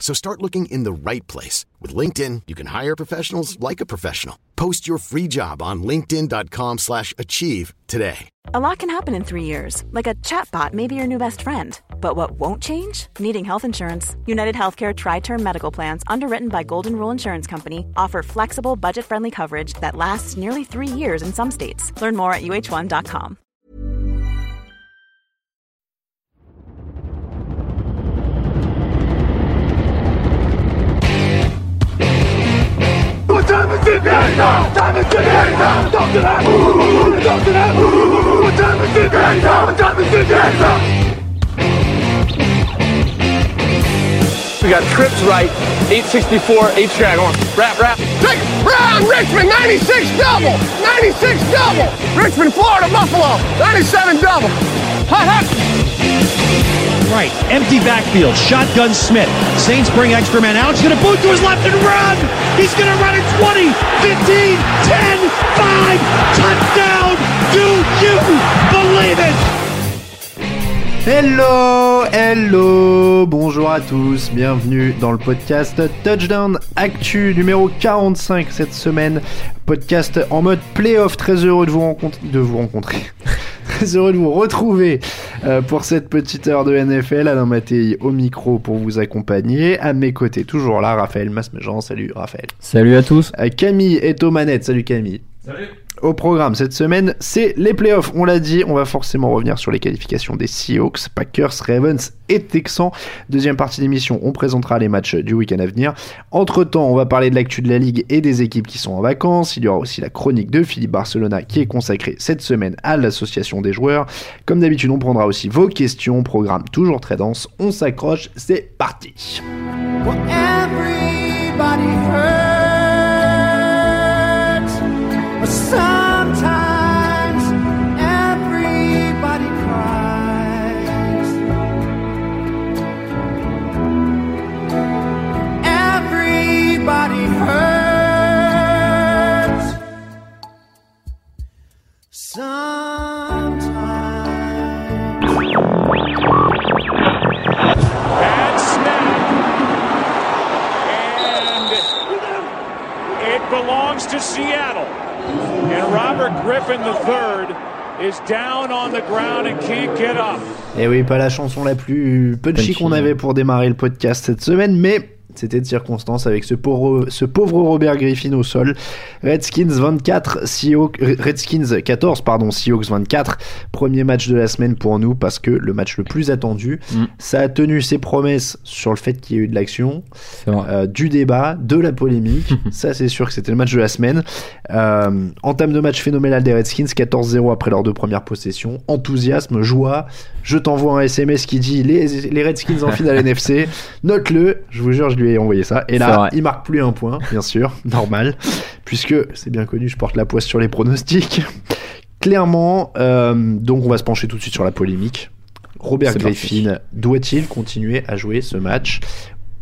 So start looking in the right place. With LinkedIn, you can hire professionals like a professional. Post your free job on linkedin.com slash achieve today. A lot can happen in three years. Like a chatbot may be your new best friend. But what won't change? Needing health insurance. United Healthcare Tri-Term Medical Plans, underwritten by Golden Rule Insurance Company, offer flexible, budget-friendly coverage that lasts nearly three years in some states. Learn more at uh1.com. We got trips right, 864, 8 track on. Rap, rap. Take Brown, Richmond, 96 double. 96 double. Richmond, Florida, Buffalo, 97 double. Hot. Right. Empty backfield. Shotgun Smith. Saints bring extra man out. He's going to boot to his left and run. He's going to run it 20, 15, 10, 5. Touchdown. Do you believe it? Hello, hello, bonjour à tous, bienvenue dans le podcast Touchdown Actu numéro 45 cette semaine. Podcast en mode playoff, très heureux de vous, rencontrer, de vous rencontrer. Très heureux de vous retrouver euh, pour cette petite heure de NFL. Alain Mattei au micro pour vous accompagner. À mes côtés, toujours là, Raphaël Masmejean. Salut Raphaël. Salut à tous. Euh, Camille est aux manettes. Salut Camille. Salut. Au programme cette semaine, c'est les playoffs. On l'a dit, on va forcément revenir sur les qualifications des Seahawks, Packers, Ravens et Texans. Deuxième partie d'émission, on présentera les matchs du week-end à venir. Entre temps, on va parler de l'actu de la ligue et des équipes qui sont en vacances. Il y aura aussi la chronique de Philippe Barcelona qui est consacrée cette semaine à l'association des joueurs. Comme d'habitude, on prendra aussi vos questions. Programme toujours très dense. On s'accroche, c'est parti. To Seattle. And Robert Griffin III is down on the ground and can't get up. Et Eh oui, pas la chanson la plus punchy Punchy, qu'on avait pour démarrer le podcast cette semaine, mais c'était de circonstance avec ce pauvre, ce pauvre Robert Griffin au sol. Redskins 24, Seahawks, Redskins 14, pardon, Seahawks 24. Premier match de la semaine pour nous parce que le match le plus attendu. Mm. Ça a tenu ses promesses sur le fait qu'il y ait eu de l'action, euh, du débat, de la polémique. Ça, c'est sûr que c'était le match de la semaine. Euh, entame de match phénoménal des Redskins, 14-0 après leurs deux premières possessions. Enthousiasme, joie. Je t'envoie un SMS qui dit les, les Redskins en finale NFC. Note-le, je vous jure, je lui ai envoyé ça. Et là, il marque plus un point, bien sûr, normal, puisque c'est bien connu, je porte la poisse sur les pronostics. Clairement, euh, donc on va se pencher tout de suite sur la polémique. Robert Griffin doit-il continuer à jouer ce match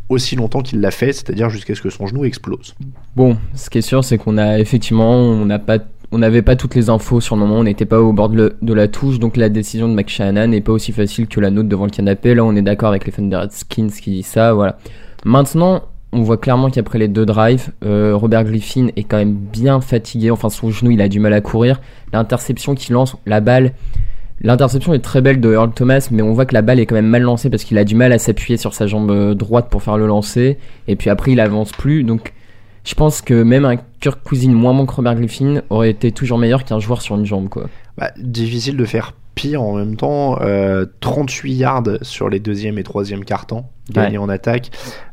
aussi longtemps qu'il l'a fait, c'est-à-dire jusqu'à ce que son genou explose? Bon, ce qui est sûr, c'est qu'on a effectivement, on n'a pas, on n'avait pas toutes les infos sur le moment, on n'était pas au bord de, la touche, donc la décision de Mike Shanahan n'est pas aussi facile que la nôtre devant le canapé. Là, on est d'accord avec les fans des qui disent ça, voilà. Maintenant, on voit clairement qu'après les deux drives, euh, Robert Griffin est quand même bien fatigué. Enfin, son genou, il a du mal à courir. L'interception qu'il lance, la balle. L'interception est très belle de Earl Thomas, mais on voit que la balle est quand même mal lancée parce qu'il a du mal à s'appuyer sur sa jambe euh, droite pour faire le lancer. Et puis après, il avance plus. Donc, je pense que même un Kirk Cousine moins bon que Robert Griffin aurait été toujours meilleur qu'un joueur sur une jambe, quoi. Bah, difficile de faire pire en même temps. Euh, 38 yards sur les deuxième et troisième cartons gagnés Ouais. en attaque.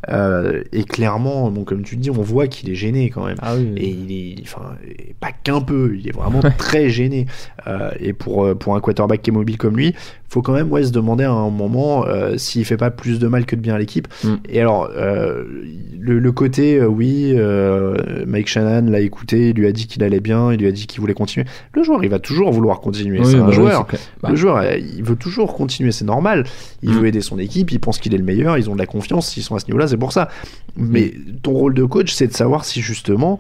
Euh, et clairement, bon, comme tu dis, on voit qu'il est gêné quand même. Ah oui, Et il est, enfin, pas qu'un peu, il est vraiment très gêné. Euh, et pour, euh, pour un quarterback qui est mobile comme lui, faut quand même ouais, se demander à un moment euh, s'il fait pas plus de mal que de bien à l'équipe. Mm. Et alors, euh, le, le côté, euh, oui, euh, Mike Shannon l'a écouté, il lui a dit qu'il allait bien, il lui a dit qu'il voulait continuer. Le joueur, il va toujours vouloir continuer. Oui, c'est bah un joueur. Bah. Le joueur, il veut toujours continuer, c'est normal. Il Mm. veut aider son équipe, il pense qu'il est le meilleur, ils ont de la confiance, s'ils sont à ce niveau-là, c'est pour ça. Mais ton rôle de coach, c'est de savoir si justement,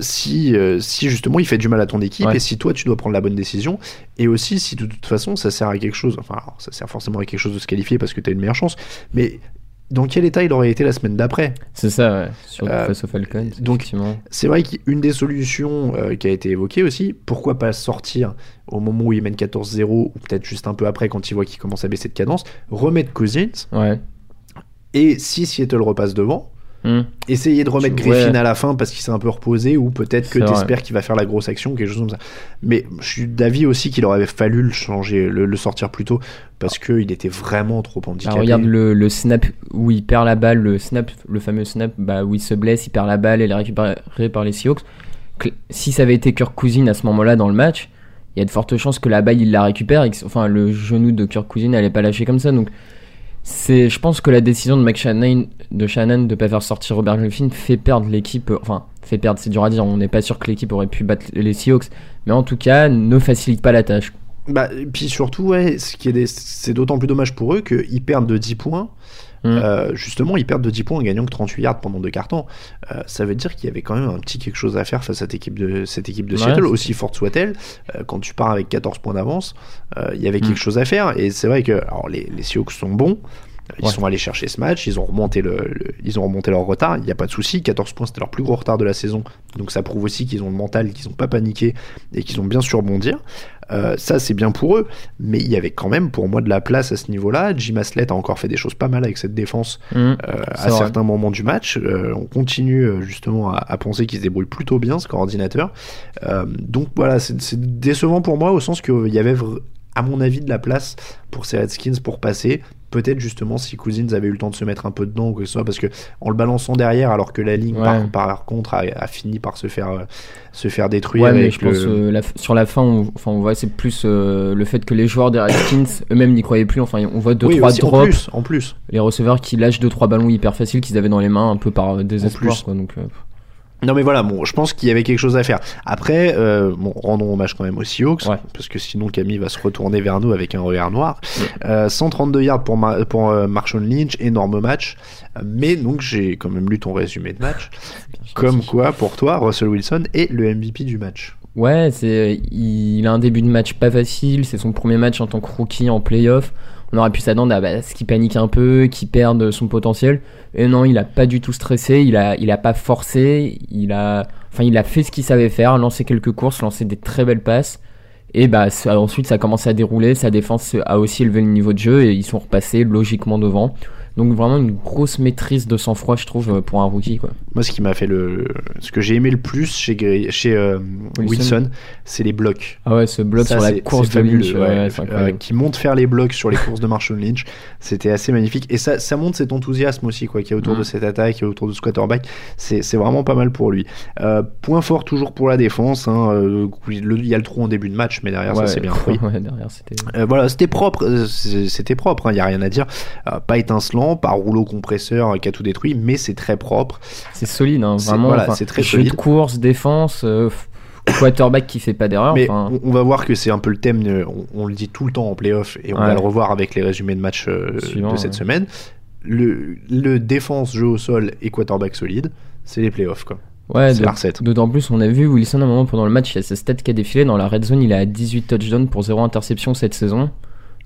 si, si justement il fait du mal à ton équipe Ouais. et si toi tu dois prendre la bonne décision et aussi si de toute façon ça sert à quelque chose. Enfin, alors, ça sert forcément à quelque chose de se qualifier parce que tu as une meilleure chance. Mais dans quel état il aurait été la semaine d'après C'est ça, ouais. Sur Euh, face aux Falcons, donc, effectivement. C'est vrai qu'une des solutions euh, qui a été évoquée aussi, pourquoi pas sortir au moment où il mène 14-0 ou peut-être juste un peu après quand il voit qu'il commence à baisser de cadence, remettre Cousins Ouais. et si Seattle repasse devant, Hmm. essayer de remettre. Griffin à la fin parce qu'il s'est un peu reposé ou peut-être que t'espères qu'il va faire la grosse action quelque chose comme ça mais je suis d'avis aussi qu'il aurait fallu le changer le, le sortir plus tôt parce qu'il était vraiment trop handicapé Alors, regarde le, le snap où il perd la balle, le snap, le fameux snap bah, où il se blesse, il perd la balle, elle est récupérée par les Seahawks. Si ça avait été Kirk Cousins à ce moment-là dans le match, il y a de fortes chances que la balle il la récupère et que, enfin le genou de Kirk Cousins n'allait pas lâcher comme ça. Donc c'est, je pense que la décision de Shannon de Shannon de pas faire sortir Robert Griffin fait perdre l'équipe. Enfin fait perdre, c'est dur à dire. On n'est pas sûr que l'équipe aurait pu battre les Seahawks, mais en tout cas ne facilite pas la tâche. bah, et puis surtout ouais ce qui est c'est d'autant plus dommage pour eux qu'ils perdent de 10 points Mm. Euh, justement, ils perdent de 10 points en gagnant que 38 yards pendant deux cartons. Euh, ça veut dire qu'il y avait quand même un petit quelque chose à faire face à cette équipe de, cette équipe de Ouais, Seattle, aussi forte soit-elle. Euh, quand tu pars avec 14 points d'avance, euh, il y avait Mm. quelque chose à faire. Et c'est vrai que alors, les, les Seahawks sont bons. Ils Ouais. sont allés chercher ce match, ils ont remonté, le, le- ils ont remonté leur retard, il n'y a pas de souci. 14 points, c'était leur plus gros retard de la saison. Donc ça prouve aussi qu'ils ont le mental, qu'ils n'ont pas paniqué et qu'ils ont bien su rebondir. Euh, ça, c'est bien pour eux. Mais il y avait quand même pour moi de la place à ce niveau-là. Jim Haslett a encore fait des choses pas mal avec cette défense Mm. euh, à vrai. certains moments du match. Euh, on continue justement à, à penser qu'il se débrouille plutôt bien, ce coordinateur. Donc voilà, c'est décevant pour moi au sens qu'il y avait, à mon avis, de la place pour ces Redskins pour passer. Peut-être justement si Cousins avait eu le temps de se mettre un peu dedans ou que ce soit, parce que en le balançant derrière, alors que la ligne Ouais. par, par contre a, a fini par se faire, euh, se faire détruire. Ouais, mais je pense euh, la sur la fin, on, enfin, on voit c'est plus euh, le fait que les joueurs des Redskins eux-mêmes n'y croyaient plus. Enfin, on voit deux oui, trois aussi, en drops, plus, en plus. les receveurs qui lâchent deux trois ballons hyper faciles qu'ils avaient dans les mains un peu par euh, désespoir. plus. Quoi, donc, euh, Non mais voilà, bon, je pense qu'il y avait quelque chose à faire. Après, euh, bon, rendons hommage quand même aux Seahawks, Ouais. parce que sinon Camille va se retourner vers nous avec un regard noir. Euh, 132 yards pour, Ma- pour euh, Marshall Lynch, énorme match. Euh, Mais donc j'ai quand même lu ton résumé de match. Comme quoi, pour toi, Russell Wilson est le MVP du match. Ouais, c'est il a un début de match pas facile. C'est son premier match en tant que rookie en playoff. On aurait pu s'attendre à bah, ce qu'il panique un peu, qu'il perde son potentiel. Et non, il a pas du tout stressé. Il a, il a pas forcé. Il a, enfin, il a fait ce qu'il savait faire, lancé quelques courses, lancé des très belles passes. Et bah ensuite, ça a commencé à dérouler. Sa défense a aussi élevé le niveau de jeu et ils sont repassés logiquement devant. Donc vraiment une grosse maîtrise de sang-froid, je trouve, pour un rookie, quoi. Moi, ce qui m'a fait le, ce que j'ai aimé le plus chez chez euh, Wilson. Wilson, c'est les blocs. Ah ouais, ce bloc Ça, sur la course de fabuleux, Lynch, ouais. ouais, c'est Euh, qui monte faire les blocs sur les courses de Marshall Lynch, c'était assez magnifique. Et ça, ça montre cet enthousiasme aussi quoi, qu'il y a autour Mm. de cette attaque, et autour de ce quarterback. C'est vraiment pas mal pour lui. Euh, point fort toujours pour la défense. hein, Il y a le trou en début de match, mais derrière ça c'est bien pris. derrière, c'était. Voilà, c'était propre, c'était propre, il n'y a rien à dire. Pas étincelant, pas rouleau compresseur qui a tout détruit, mais c'est très propre. C'est solide, hein, vraiment. voilà, enfin, c'est très jeu solide. de course, défense, euh, quarterback qui fait pas d'erreur. Mais on, on va voir que c'est un peu le thème, on, on le dit tout le temps en playoff, et on Ouais. va le revoir avec les résumés de match euh, Suivant, de cette ouais. semaine. Le, le défense, jeu au sol et quarterback solide, c'est les playoffs. Quoi. ouais, c'est de- la recette. D'autant plus, on a vu Wilson à un moment pendant le match, il y a sa stat qui a défilé. Dans la red zone, il est à 18 touchdowns pour 0 interception cette saison.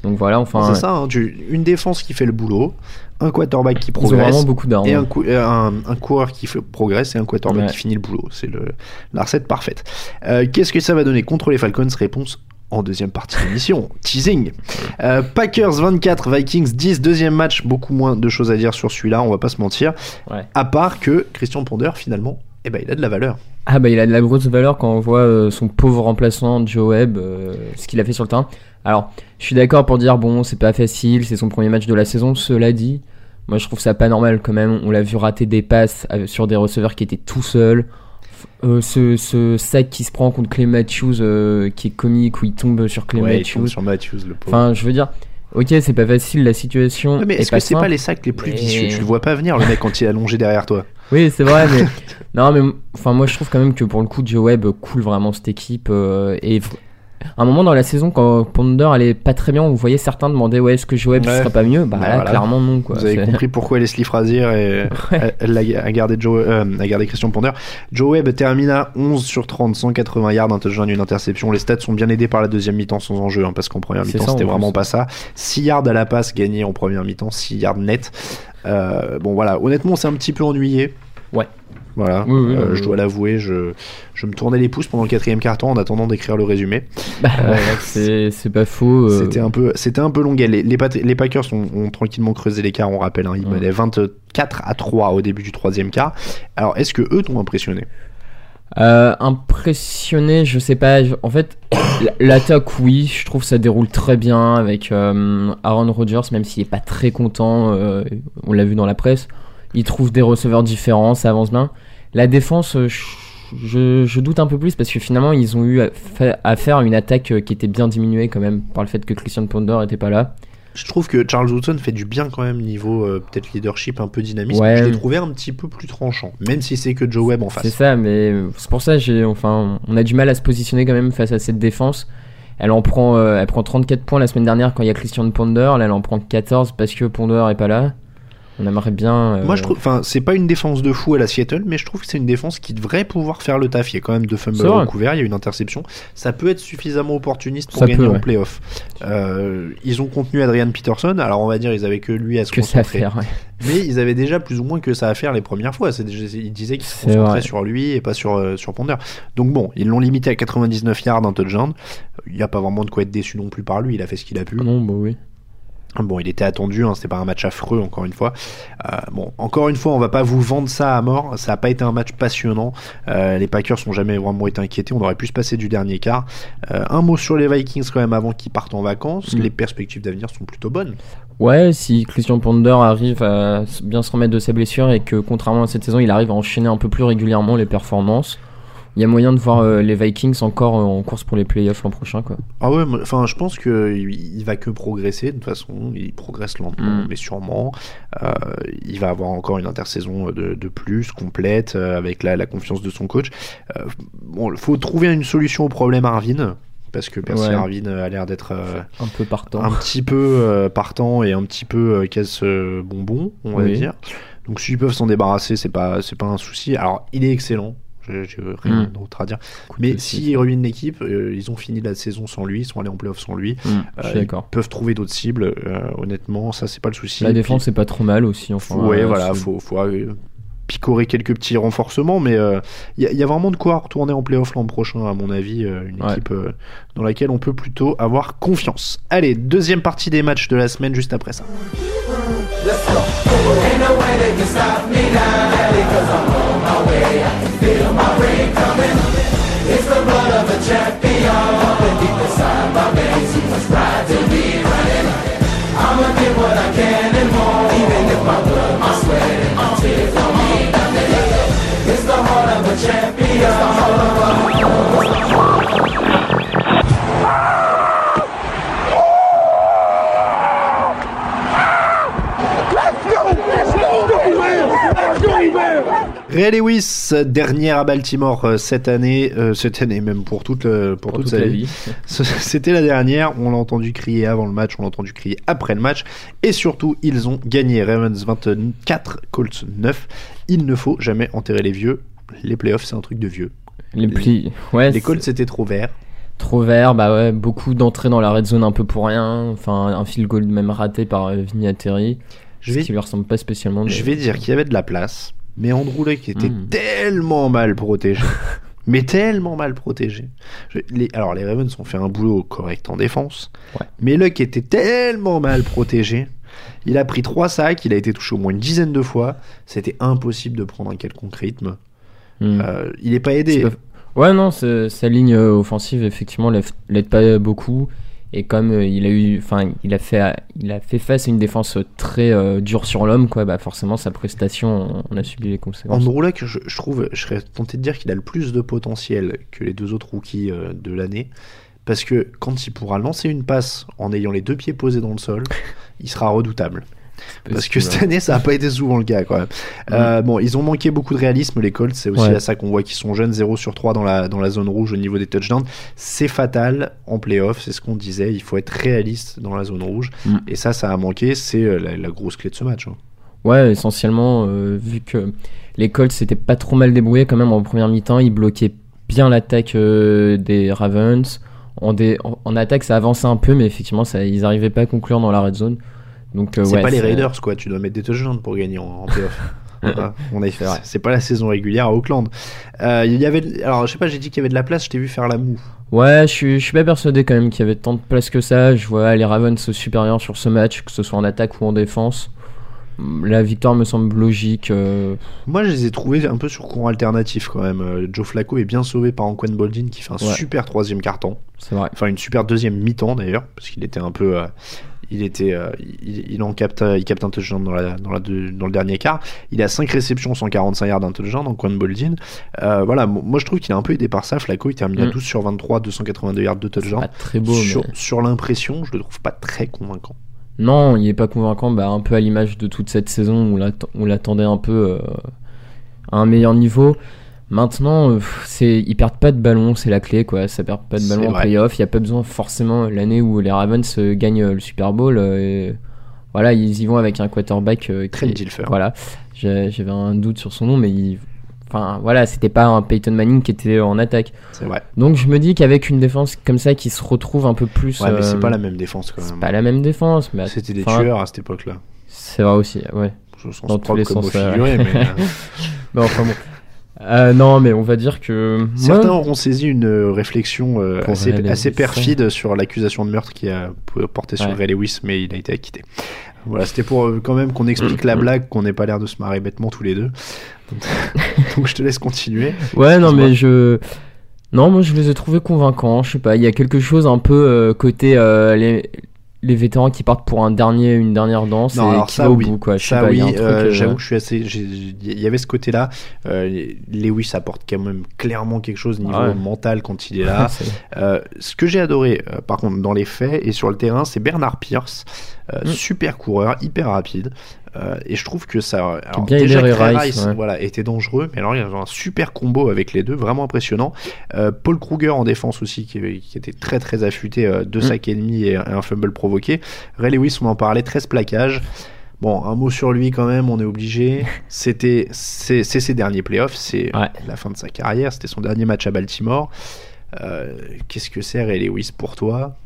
Donc voilà, enfin. c'est ça, hein, tu- une défense qui fait le boulot, un quarterback qui progresse, vraiment beaucoup d'armes. et un, cou- euh, un, un coureur qui progresse et un quarterback Ouais. qui finit le boulot. C'est la recette parfaite. Euh, Qu'est-ce que ça va donner contre les Falcons? Réponse en deuxième partie de l'émission. Teasing. Euh, Packers 24, Vikings 10, deuxième match. Beaucoup moins de choses à dire sur celui-là, on va pas se mentir. Ouais. À part que Christian Ponder, finalement, eh ben, il a de la valeur. Ah bah il a de la grosse valeur quand on voit euh, son pauvre remplaçant Joe Webb, euh, ce qu'il a fait sur le terrain. Alors, je suis d'accord pour dire bon, c'est pas facile, c'est son premier match de la saison. Cela dit, moi je trouve ça pas normal quand même. On l'a vu rater des passes sur des receveurs qui étaient tout seuls. Euh, ce, ce sac qui se prend contre Clay Matthews, euh, qui est comique, où il tombe sur Clay Ouais, il Matthews. tombe sur Matthews, le pauvre. Enfin, je veux dire, ok, c'est pas facile, la situation. Ouais, mais est est-ce que c'est pas les sacs les plus mais- vicieux? Tu le vois pas venir, le mec, quand il est allongé derrière toi. Oui, c'est vrai, mais non, mais enfin moi je trouve quand même que pour le coup Joe Webb coule vraiment cette équipe euh, et à un moment dans la saison quand Ponder allait pas très bien, vous voyez certains demander ouais est-ce que Joe Webb Ouais. serait pas mieux Bah Bah là voilà. clairement non quoi. Vous avez C'est- compris pourquoi Leslie Frazier est- elle, elle a, gardé Joe, euh, a gardé Christian Ponder. Joe Webb termine à 11 sur 30, 180 yards, un touchdown, une interception. Les stats sont bien aidés par la deuxième mi-temps sans enjeu, hein, parce qu'en première C'est mi-temps c'était en vraiment pas ça. 6 yards à la passe gagnés en première mi-temps, 6 yards net. Euh, bon voilà, honnêtement on s'est un petit peu ennuyé. Ouais. Voilà, Oui, oui, Euh, je dois l'avouer, je, je me tournais les pouces pendant le quatrième carton en attendant d'écrire le résumé. Bah, ouais, c'est pas faux. euh, C'était un peu, c'était un peu longuet. Les, les, Packers ont, ont tranquillement creusé l'écart, on rappelle. Hein, ils menaient 24 à 3 au début du troisième quart. Alors, est-ce que eux t'ont impressionné? Euh, impressionné, je sais pas. En fait, l'attaque, oui, je trouve que ça déroule très bien avec euh, Aaron Rodgers, même s'il est pas très content. euh, on l'a vu dans la presse. Il trouve des receveurs différents, ça avance bien. La défense, euh, je, doute un peu plus parce que finalement, ils ont eu à, fa- à faire une attaque euh, qui était bien diminuée quand même par le fait que Christian Ponder était pas là. Je trouve que Charles Woodson fait du bien quand même niveau euh, peut-être leadership, un peu dynamisme. Ouais. Je l'ai trouvé un petit peu plus tranchant, même si c'est que Joe Webb en C'est face. ça, mais c'est pour ça j'ai enfin on a du mal à se positionner quand même face à cette défense. Elle en prend euh, elle prend 34 points la semaine dernière quand il y a Christian Ponder, là elle en prend 14 parce que Ponder est pas là. On aimerait bien euh, Moi, je trouve, enfin, c'est pas une défense de fou à la Seattle, mais je trouve que c'est une défense qui devrait pouvoir faire le taf. Il y a quand même deux fumbles recouverts, il y a une interception. Ça peut être suffisamment opportuniste pour Ça gagner peut, en playoff. Euh, ils ont contenu Adrian Peterson, alors on va dire ils avaient que lui à se que ça à concentrer. faire. ouais. Mais ils avaient déjà plus ou moins que ça à faire les premières fois. Déjà- ils disaient qu'ils se concentraient vrai. sur lui et pas sur, euh, sur Ponder. Donc bon, ils l'ont limité à 99 yards, un touchdown. Il n'y a pas vraiment de quoi être déçu non plus par lui. Il a fait ce qu'il a pu. Ah Non, bah oui. Bon, il était attendu, hein, c'était pas un match affreux, encore une fois. Euh, bon, encore une fois, on va pas vous vendre ça à mort. Ça a pas été un match passionnant. Euh, les Packers sont jamais vraiment été inquiétés. On aurait pu se passer du dernier quart. Euh, un mot sur les Vikings quand même avant qu'ils partent en vacances. Mm. Les perspectives d'avenir sont plutôt bonnes. Ouais, si Christian Ponder arrive à bien se remettre de sa blessure et que contrairement à cette saison, il arrive à enchaîner un peu plus régulièrement les performances, il y a moyen de voir euh, les Vikings encore euh, en course pour les playoffs l'an prochain quoi. Ah ouais, enfin, je pense que il il va que progresser. De toute façon, il progresse lentement, Mm. mais sûrement. Euh, il va avoir encore une intersaison de, de plus complète avec la, la confiance de son coach. Bon, faut trouver une solution au problème Arvin. Parce que Percy Ouais. Arvin euh, a l'air d'être euh, Un peu partant. un petit peu euh, partant et un petit peu euh, casse bonbon, on va Oui. dire. Donc s'ils peuvent s'en débarrasser, c'est pas c'est pas un souci. Alors il est excellent. J'ai rien Mm. d'autre à dire. Mais s'ils ruinent l'équipe, euh, ils ont fini la saison sans lui, ils sont allés en playoff sans lui. Je Euh, suis ils d'accord. peuvent trouver d'autres cibles. euh, honnêtement, ça c'est pas le souci. La défense c'est pas trop mal aussi enfin. ouais, euh, voilà, faut, faut euh, picorer quelques petits renforcements, mais il y, a- y a vraiment de quoi retourner en playoff l'an prochain, à mon avis, euh, une Ouais. équipe euh, dans laquelle on peut plutôt avoir confiance. Allez, deuxième partie des matchs de la semaine juste après ça. Ray Lewis, dernière à Baltimore euh, cette année, euh, cette année même pour toute, euh, pour pour toute, toute sa la vie. vie. C'était la dernière, on l'a entendu crier avant le match, on l'a entendu crier après le match, et surtout ils ont gagné Ravens 24, Colts 9. Il ne faut jamais enterrer les vieux, les playoffs c'est un truc de vieux. Les plis. Ouais. Les Colts c'était trop vert. Trop vert, bah ouais, beaucoup d'entrées dans la red zone un peu pour rien. Enfin, un field goal même raté par euh, Vinatieri. Je Ce vais, qui lui ressemble pas spécialement. mais- je vais dire qu'il y avait de la place, mais Andrew Luck était Mm. tellement mal protégé. mais tellement mal protégé. Je- les, alors les Ravens ont fait un boulot correct en défense, Ouais. mais Luck était tellement mal protégé. Il a pris trois sacs, il a été touché au moins une dizaine de fois. C'était impossible de prendre un quelconque rythme. Hmm. Euh, il est pas aidé. Ouais, non, sa ligne euh, offensive, effectivement, l'aide l'aide pas beaucoup. Et comme euh, il a eu, enfin, il a fait, il a fait face à une défense très euh, dure sur l'homme, quoi. Bah forcément, sa prestation, on a subi les conséquences. Androulak, je, je trouve, je serais tenté de dire qu'il a le plus de potentiel que les deux autres rookies euh, de l'année. Parce que quand il pourra lancer une passe en ayant les deux pieds posés dans le sol, il sera redoutable. Parce que cette année, ça n'a pas été souvent le cas quand même. Euh, bon, ils ont manqué beaucoup de réalisme, les Colts. C'est aussi Ouais. à ça qu'on voit qu'ils sont jeunes, 0 sur 3 dans la, dans la zone rouge au niveau des touchdowns. C'est fatal en playoff, c'est ce qu'on disait. Il faut être réaliste dans la zone rouge. Mm. Et ça, ça a manqué. C'est euh, la, la grosse clé de ce match. hein. Ouais, essentiellement, euh, vu que les Colts s'étaient pas trop mal débrouillés quand même en première mi-temps, ils bloquaient bien l'attaque euh, des Ravens. En, dé- en, en attaque, ça avançait un peu, mais effectivement, ça, ils arrivaient pas à conclure dans la red zone. Donc, euh, C'est ouais, pas les Raiders, quoi. Tu dois mettre des touchdowns pour gagner en, en playoff. Voilà, on a fait, c'est pas la saison régulière à Auckland. Euh, il y avait, alors je sais pas, j'ai dit qu'il y avait de la place, je t'ai vu faire la moue. Ouais, je suis, je suis pas persuadé quand même qu'il y avait tant de place que ça. Je vois les Ravens supérieurs sur ce match, que ce soit en attaque ou en défense. La victoire me semble logique. euh, Moi, je les ai trouvés un peu sur courant alternatif quand même. Joe Flacco est bien sauvé par Anquan Boldin qui fait un Ouais. super troisième carton. c'est vrai. Enfin, une super deuxième mi-temps d'ailleurs, parce qu'il était un peu. euh, il était, euh, il, il en capte, il capte un touchdown dans, la, dans, la deux- dans le dernier quart. Il a 5 réceptions, 145 yards d'un touchdown, Anquan Boldin. Euh, voilà, mo- moi je trouve qu'il est un peu aidé par ça. Flacco, il termine à Mm. 12 sur 23, 282 yards de touchdown. très beau, sur mais... sur l'impression, je le trouve pas très convaincant. Non, il est pas convaincant, bah, un peu à l'image de toute cette saison où on l'attendait un peu euh, à un meilleur niveau. Maintenant, euh, c'est ils perdent pas de ballon, c'est la clé quoi. Ça perd pas de C'est ballon en playoff. Il y a pas besoin forcément l'année où les Ravens euh, gagnent euh, le Super Bowl. et voilà, ils y vont avec un quarterback euh, qui Trent Dilfer. Voilà, j'avais un doute sur son nom, mais il... enfin voilà, c'était pas un Peyton Manning qui était en attaque. C'est vrai. Donc je me dis qu'avec une défense comme ça qui se retrouve un peu plus, Ouais, mais c'est pas la même défense quand c'est même. pas la même défense, mais C'était des enfin, tueurs à cette époque-là. C'est vrai aussi, ouais. Je sens Dans tous les sens, figuré, mais. Mais enfin bon. Euh, non, mais on va dire que. Certains auront saisi une euh, réflexion euh, assez, perfide sur l'accusation de meurtre qui a porté sur Ouais. Ray Lewis, mais il a été acquitté. Voilà, c'était pour euh, quand même qu'on explique la blague, qu'on n'ait pas l'air de se marrer bêtement tous les deux. Donc je te laisse continuer. Ouais, non, mais je. Non, moi je les ai trouvés convaincants. Je sais pas, il y a quelque chose un peu euh, côté les... les vétérans qui partent pour un dernier, une dernière danse Non, et qui ça va au oui, bout, quoi. Je sais pas, oui, euh, euh, j'avoue que je suis assez. Il y avait ce côté-là. Euh, Lewis apporte quand même clairement quelque chose niveau Ah ouais. mental quand il est là. Euh, ce que j'ai adoré, par contre, dans les faits et sur le terrain, c'est Bernard Pierce, euh, Mm. super coureur, hyper rapide. Euh, et je trouve que ça. alors, bien déjà Ray Rice, Rice, ouais. voilà, était dangereux, mais alors il y avait un super combo avec les deux, vraiment impressionnant. Euh, Paul Kruger en défense aussi, qui, qui était très très affûté, euh, deux Mm. sacs et demi et, et un fumble provoqué. Ray Lewis, on en parlait, 13 plaquages. Bon, un mot sur lui quand même, on est obligé. C'était, c'est ses derniers playoffs, c'est Ouais. la fin de sa carrière, c'était son dernier match à Baltimore. Qu'est-ce que c'est Ray Lewis pour toi?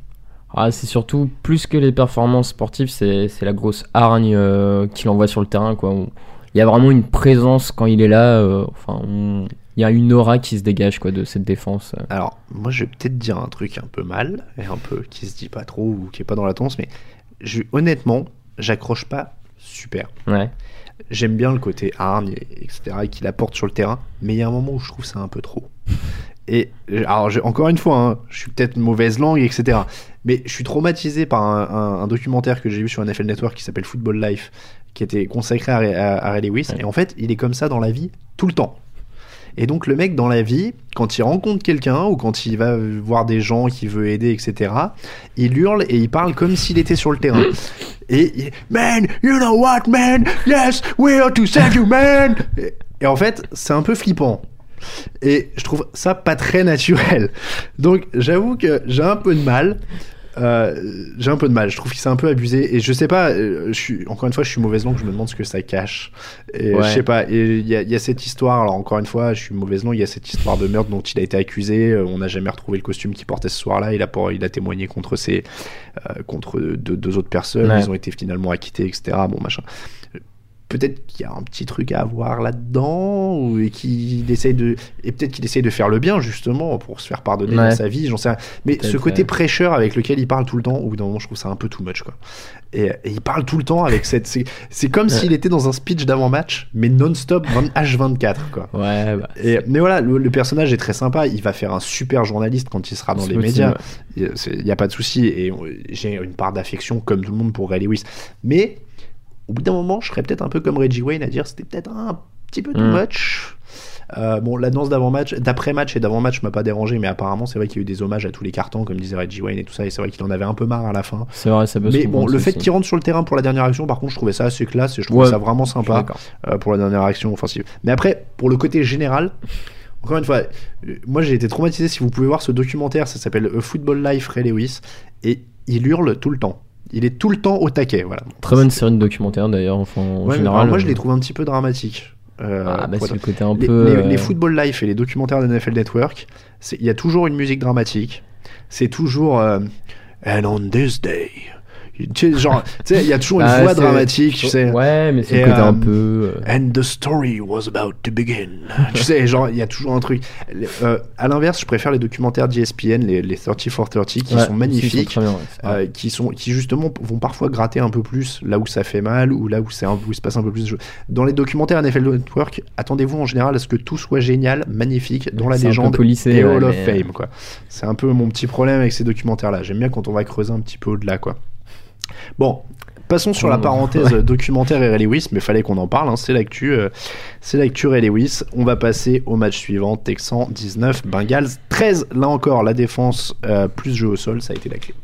Ah, c'est surtout plus que les performances sportives, c'est la grosse hargne euh, qu'il envoie sur le terrain, quoi. Il y a vraiment une présence quand il est là. euh, enfin, on- il y a une aura qui se dégage, quoi, de cette défense. euh. Alors, moi je vais peut-être dire un truc un peu mal, et un peu qui se dit pas trop ou qui est pas dans la tendance, mais je, honnêtement, j'accroche pas super. Ouais. J'aime bien le côté hargne, et- etc., et qu'il apporte sur le terrain, mais il y a un moment où je trouve ça un peu trop. Et euh, alors, je- encore une fois, hein, je suis peut-être mauvaise langue, etc. Mais je suis traumatisé par un, un- un documentaire que j'ai vu sur NFL Network qui s'appelle Football Life, qui était consacré à, Ray- à- à Ray Lewis. Ouais. Et en fait, il est comme ça dans la vie tout le temps. Et donc le mec dans la vie, quand il rencontre quelqu'un ou quand il va voir des gens qu'il veut aider, etc., il hurle et il parle comme s'il était sur le terrain. Et il, man, you know what, man? Yes, we are to save you, man. Et, et en fait, c'est un peu flippant. Et je trouve ça pas très naturel. Donc j'avoue que j'ai un peu de mal. Euh, j'ai un peu de mal. Je trouve qu'il s'est un peu abusé. Et je sais pas. euh, Je suis encore une fois, je suis mauvaise langue. Je me demande ce que ça cache. Et Ouais. je sais pas. Et il y, a- il y a cette histoire. Alors encore une fois, je suis mauvaise langue. Il y a cette histoire de meurtre dont il a été accusé. Euh, On n'a jamais retrouvé le costume qu'il portait ce soir-là. Il a il a témoigné contre ses euh, contre deux, deux autres personnes. Ouais. Ils ont été finalement acquittés, etc. Bon machin. Peut-être qu'il y a un petit truc à avoir là-dedans, ou et qu'il essaye de, et peut-être qu'il essaye de faire le bien justement pour se faire pardonner Ouais. dans sa vie, j'en sais rien. Mais ce côté ouais. prêcheur avec lequel il parle tout le temps, au bout d'un moment, je trouve ça un peu too much, quoi. Et, et il parle tout le temps avec cette, c'est, c'est comme s'il était dans un speech d'avant-match, mais non-stop 20 H24, quoi. Ouais, bah, Et, mais voilà, le, le personnage est très sympa. Il va faire un super journaliste quand il sera dans C'est les médias. Il n'y a pas de souci. Et on- j'ai une part d'affection, comme tout le monde, pour Ray Lewis. Mais au bout d'un moment, je serais peut-être un peu comme Reggie Wayne à dire c'était peut-être un petit peu too Mm. much. Euh, bon, la danse d'avant-match, d'après-match et d'avant-match m'a pas dérangé, mais apparemment, c'est vrai qu'il y a eu des hommages à tous les cartons, comme disait Reggie Wayne et tout ça, et c'est vrai qu'il en avait un peu marre à la fin. c'est vrai, ça peut Mais bon, le fait qu'il rentre sur le terrain pour la dernière action, par contre, je trouvais ça assez classe et je trouvais Ouais, ça vraiment sympa euh, pour la dernière action offensive. Mais après, pour le côté général, encore une fois, euh, moi j'ai été traumatisé. Si vous pouvez voir ce documentaire, ça s'appelle A Football Life Ray Lewis et il hurle tout le temps. Il est tout le temps au taquet, voilà. Très bonne série de documentaires d'ailleurs, enfin, en Ouais, général. moi je euh, les trouve un petit peu dramatiques. Euh, Ah, bah, c'est le côté un les, peu. les- euh, les Football Life et les documentaires de NFL Network, il y a toujours une musique dramatique. C'est toujours euh, And on this day. Tu sais, genre, tu sais, il y a toujours une ah, voix dramatique, tu sais. Ouais, mais c'est côté euh, un peu. euh, And the story was about to begin. tu sais, genre, il y a toujours un truc. Euh, à l'inverse, je préfère les documentaires d'ESPN, les, les 30 for 30, qui ouais, sont magnifiques. bien, ouais, euh, qui sont qui justement vont parfois gratter un peu plus là où ça fait mal ou là où c'est un- où il se passe un peu plus de choses. Dans les documentaires NFL Network, attendez-vous en général à ce que tout soit génial, magnifique dans la un légende et ouais, Hall of mais- Fame quoi. C'est un peu mon petit problème avec ces documentaires là. J'aime bien quand on va creuser un petit peu au-delà quoi. Bon, passons sur la Oh, parenthèse documentaire et Ray Lewis, mais fallait qu'on en parle, hein, c'est l'actu, euh, c'est l'actu Ray Lewis. On va passer au match suivant, Texans 19, Bengals 13. Là encore, la défense euh, plus jeu au sol, ça a été la clé.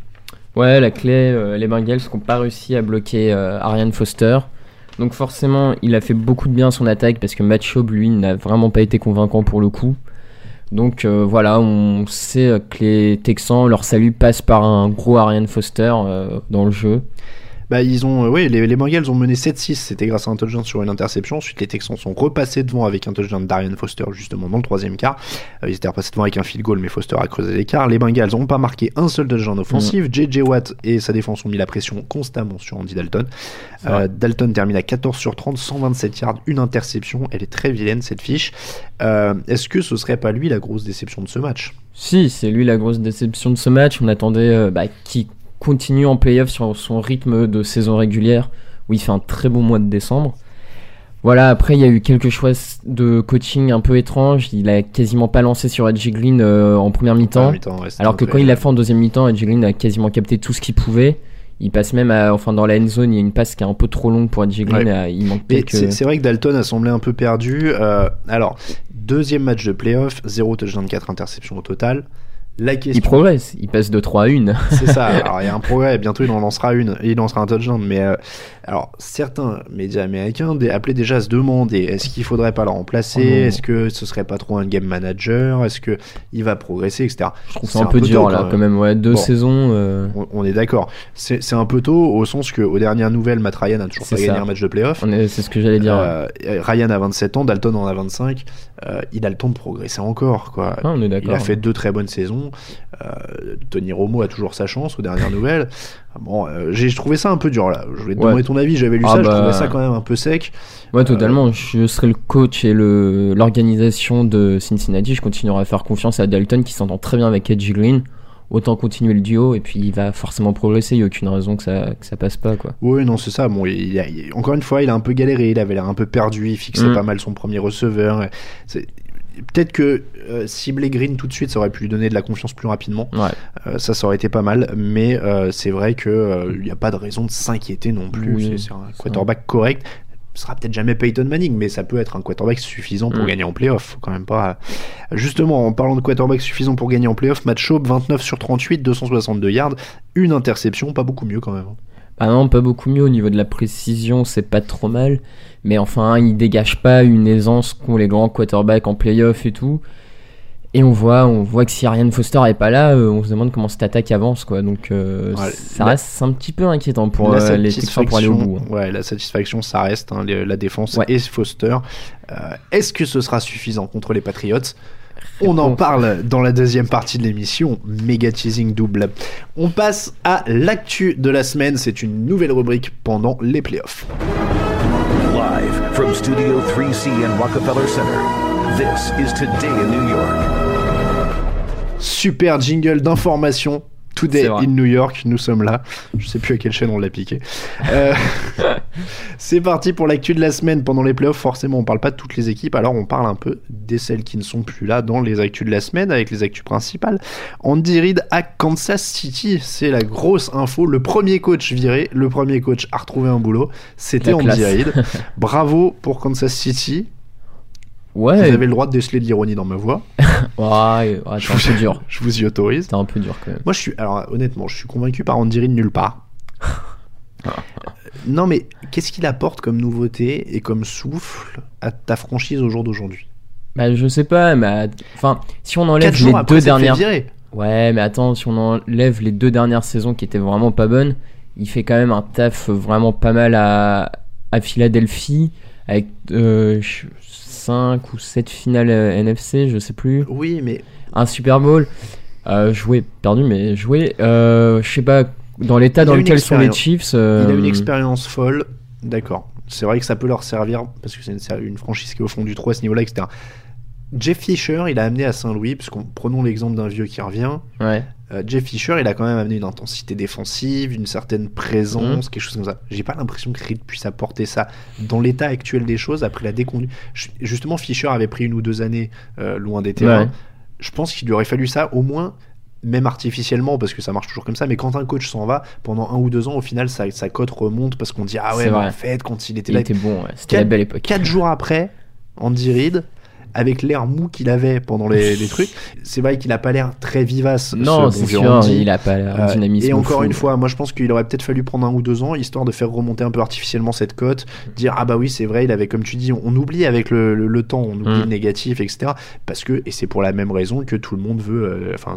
Ouais, la clé, euh, les Bengals n'ont pas réussi à bloquer Ariane Foster. Donc forcément, il a fait beaucoup de bien à son attaque parce que Matt Schaub, lui, n'a vraiment pas été convaincant pour le coup. Donc euh, voilà, on sait que les Texans, leur salut passe par un gros Ariane Foster euh, dans le jeu. Bah, ils ont, euh, les, les Bengals ont mené 7-6, c'était grâce à un touchdown sur une interception. Ensuite, les Texans sont repassés devant avec un touchdown d'Arian Foster, justement, dans le troisième quart. Euh, ils étaient repassés devant avec un field goal, mais Foster a creusé l'écart. Les Bengals n'ont pas marqué un seul touchdown offensif. JJ Watt et sa défense ont mis la pression constamment sur Andy Dalton. Euh. Dalton termine à 14 sur 30, 127 yards, une interception. Elle est très vilaine, cette fiche. Est-ce que ce serait pas lui la grosse déception de ce match? Si, c'est lui la grosse déception de ce match. On attendait euh, bah, continue en playoff sur son rythme de saison régulière, où il fait un très bon mois de décembre. Voilà, après, il y a eu quelques choix de coaching un peu étranges. Il a quasiment pas lancé sur Edgy Green euh, en première mi-temps. Ouais, Alors que quand il l'a fait en deuxième mi-temps, Edgy Green a quasiment capté tout ce qu'il pouvait. Il passe même à, enfin dans la end zone, il y a une passe qui est un peu trop longue pour Edgy Green. Ouais. euh, il manque quelques... c'est vrai que Dalton a semblé un peu perdu. Euh, alors, deuxième match de playoff, 0 touchdown, 4 interceptions au total. La Il progresse, il passe de 3 à 1. c'est ça. Alors, il y a un progrès. Bientôt, il en lancera une. Et il lancera un touchdown. Mais euh, alors, certains médias américains appelaient déjà à se demander est-ce qu'il faudrait pas le remplacer? Oh. Est-ce que ce serait pas trop un game manager? Est-ce que il va progresser, etc. Je trouve C'est ça un, peu dur tôt, là, quand même. Ouais, deux Bon. saisons. euh, On, on est d'accord. C'est c'est un peu tôt au sens que aux dernières nouvelles, Matt Ryan a toujours C'est pas gagné ça. un match de playoff. on est- c'est ce que j'allais dire. ouais. Euh, Ryan a 27 ans, Dalton en a 25. Euh, il a le temps de progresser encore. Quoi. Ah, on est il d'accord. a fait deux très bonnes saisons. Euh, Tony Romo a toujours sa chance aux dernières nouvelles. Bon, euh, j'ai trouvé ça un peu dur là. Je voulais te Ouais. demander ton avis. J'avais lu Ah ça, je bah. trouvais ça quand même un peu sec. Ouais, totalement. Je serai le coach et l'organisation de Cincinnati. Je continuerai à faire confiance à Dalton qui s'entend très bien avec Edgy Green. Autant continuer le duo et puis il va forcément progresser. Il n'y a aucune raison que ça, que ça passe pas. quoi. Oui, non, c'est ça. Bon, il a- il- encore une fois, il a un peu galéré. Il avait l'air un peu perdu. Il fixait Mm. pas mal son premier receveur. Peut-être que euh, cibler Green tout de suite, ça aurait pu lui donner de la confiance plus rapidement. Ouais. Euh, ça, ça aurait été pas mal, mais euh, c'est vrai qu'il n'y a pas de raison de s'inquiéter non plus. Oui, c'est un quarterback correct. Ce sera peut-être jamais Peyton Manning, mais ça peut être un quarterback suffisant pour Mm. gagner en playoff. Faut quand même pas. Justement, en parlant de quarterback suffisant pour gagner en playoff, Matt Schaub, 29 sur 38, 262 yards, une interception, pas beaucoup mieux quand même. Ah non, pas beaucoup mieux au niveau de la précision, c'est pas trop mal. Mais enfin, il dégage pas une aisance qu'ont les grands quarterbacks en playoff et tout. Et on voit, on voit que si Ariane Foster est pas là, euh, on se demande comment cette attaque avance, quoi. Donc euh, Ouais, ça la- reste un petit peu inquiétant pour euh, les Texans pour aller au bout. hein. Ouais, la satisfaction, ça reste hein, les- la défense Ouais. et Foster. Est-ce que ce sera suffisant contre les Patriots? On en parle dans la deuxième partie de l'émission, méga teasing double. On passe à l'actu de la semaine, c'est une nouvelle rubrique pendant les playoffs. Live from Studio 3C in Rockefeller Center, this is Today in New York. Super jingle d'information. Today in New York, nous sommes là. Je sais plus à quelle chaîne on l'a piqué. Euh, c'est parti pour l'actu de la semaine. Pendant les playoffs, forcément, on parle pas de toutes les équipes, alors on parle un peu des celles qui ne sont plus là dans les actus de la semaine, avec les actus principales. Andy Reid à Kansas City, c'est la grosse info. Le premier coach viré, le premier coach a retrouvé un boulot, c'était Andy. Reid. Bravo pour Kansas City. Ouais. Vous avez le droit de déceler de l'ironie dans ma voix. Ouais, ouais, t'es un peu dur. Je vous y autorise. T'es un peu dur quand même. Moi, je suis. Alors, honnêtement, je suis convaincu par Andy Reid nulle part. Euh, non, mais qu'est-ce qu'il apporte comme nouveauté et comme souffle à ta franchise au jour d'aujourd'hui? Bah, je sais pas, mais enfin, si on enlève les deux dernières. Ouais, mais attends, si on enlève les deux dernières saisons qui étaient vraiment pas bonnes, il fait quand même un taf vraiment pas mal à, à Philadelphie, avec 5 ou 7 finales euh, NFC, je sais plus. Oui, mais Un Super Bowl. Euh, joué, perdu, mais joué. Euh, je sais pas, dans l'état dans lequel sont les. Chiefs. il a euh, une expérience folle. D'accord. C'est vrai que ça peut leur servir parce que c'est une, une franchise qui est au fond du trou à ce niveau-là, etc. Jeff Fisher, il a amené à Saint-Louis, puisqu'on prenons l'exemple d'un vieux qui revient. Ouais. Euh, Jeff Fisher, il a quand même amené une intensité défensive, une certaine Mhm. présence, quelque chose comme ça. J'ai pas l'impression que Reed puisse apporter ça dans l'état actuel des choses après la déconduite. Ju- Justement, Fisher avait pris une ou deux années euh, loin des terrains. Ouais. Je pense qu'il lui aurait fallu ça au moins, même artificiellement, parce que ça marche toujours comme ça. Mais quand un coach s'en va pendant un ou deux ans, au final, sa, sa cote remonte parce qu'on dit ah ouais, en fait, quand il était Il là, était bon, ouais. C'était la belle époque. Quatre jours après, Andy Reid, avec l'air mou qu'il avait pendant les, les trucs, c'est vrai qu'il a pas l'air très vivace. Non, ce c'est sûr, il a pas l'air Euh, dynamisme Et encore fou. une fois, moi je pense qu'il aurait peut-être fallu prendre un ou deux ans, histoire de faire remonter un peu artificiellement cette cote, dire ah bah oui c'est vrai, il avait comme tu dis, on, on oublie avec le, le- le temps, on oublie Mm. le négatif, etc. Parce que, et c'est pour la même raison que tout le monde veut, euh, enfin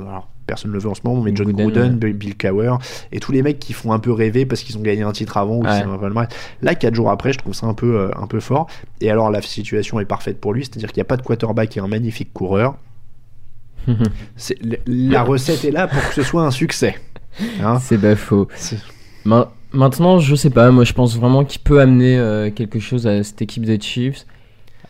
personne ne le veut en ce moment, mais John Gruden, Gruden, ouais. Bill Cowher, et tous les mecs qui font un peu rêver parce qu'ils ont gagné un titre avant ou Ouais. c'est un palmarès. Là, quatre jours après, je trouve ça un peu, euh, un peu fort. Et alors la situation est parfaite pour lui, c'est-à-dire qu'il n'y a pas de quarterback et un magnifique coureur. La recette est là pour que ce soit un succès. Hein C'est pas faux. Ma- Maintenant, je sais pas, moi je pense vraiment qu'il peut amener euh, quelque chose à cette équipe des Chiefs.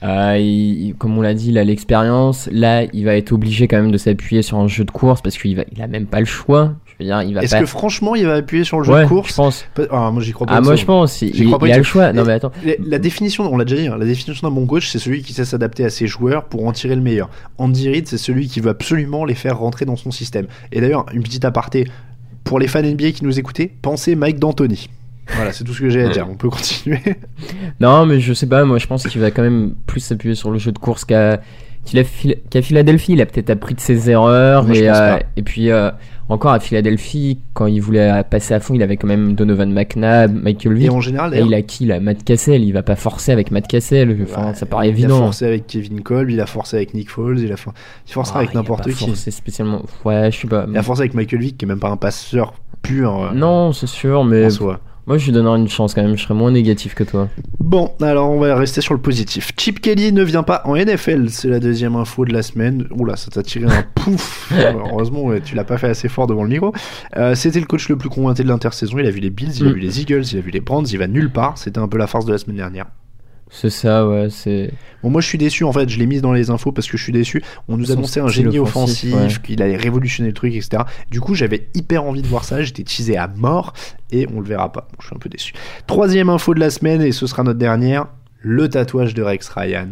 Euh, il- il- comme on l'a dit, il a l'expérience. Là, il va être obligé quand même de s'appuyer sur un jeu de course parce qu'il va, il a même pas le choix. Je veux dire, il va Est-ce pas. que franchement, il va appuyer sur le jeu ouais, de course je pense. Ah, Moi, j'y crois pas. Ah, moi je pense. Il, il une a le choix. Non, mais attends. La, la définition, on l'a déjà dit, hein, la définition d'un bon coach, c'est celui qui sait s'adapter à ses joueurs pour en tirer le meilleur. Andy Reid, c'est celui qui veut absolument les faire rentrer dans son système. Et d'ailleurs, une petite aparté pour les fans NBA qui nous écoutaient, pensez Mike D'Antoni. Voilà, c'est tout ce que j'ai à dire. On peut continuer. Non, mais je sais pas, moi je pense qu'il va quand même plus s'appuyer sur le jeu de course qu'à a qu'à Philadelphie. Il a peut-être appris de ses erreurs. Moi, je et, pense euh, pas. et puis euh, encore à Philadelphie, quand il voulait passer à fond, il avait quand même Donovan McNabb, Michael Et Vick. en général, Et il a qui là? Matt Cassell. Il va pas forcer avec Matt Cassell. Enfin, Ouais, ça paraît Il a évident. forcé avec Kevin Kolb, il a forcé avec Nick Foles, il a for- il forcera Ah, avec il a n'importe qui. forcé spécialement. Ouais, je sais pas. Il a forcé avec Michael Vick, qui est même pas un passeur pur. euh, Non, c'est sûr, mais en soi. Moi je lui donnerai une chance quand même. Je serais moins négatif que toi. Bon, alors on va rester sur le positif. Chip Kelly ne vient pas en NFL, c'est la deuxième info de la semaine. Oula, ça t'a tiré un pouf. Heureusement, tu l'as pas fait assez fort devant le micro. Euh, C'était le coach le plus convoité de l'intersaison. Il a vu les Bills, il a Mm. vu les Eagles, il a vu les Browns, il va nulle part. C'était un peu la farce de la semaine dernière. C'est ça, ouais. C'est. Bon, moi je suis déçu en fait, je l'ai mis dans les infos parce que je suis déçu. On nous Son annonçait un génie offensif, offensif, ouais. qu'il allait révolutionner le truc, etc. Du coup, j'avais hyper envie de voir ça, j'étais teasé à mort et on le verra pas. Bon, je suis un peu déçu. Troisième info de la semaine et ce sera notre dernière le tatouage de Rex Ryan.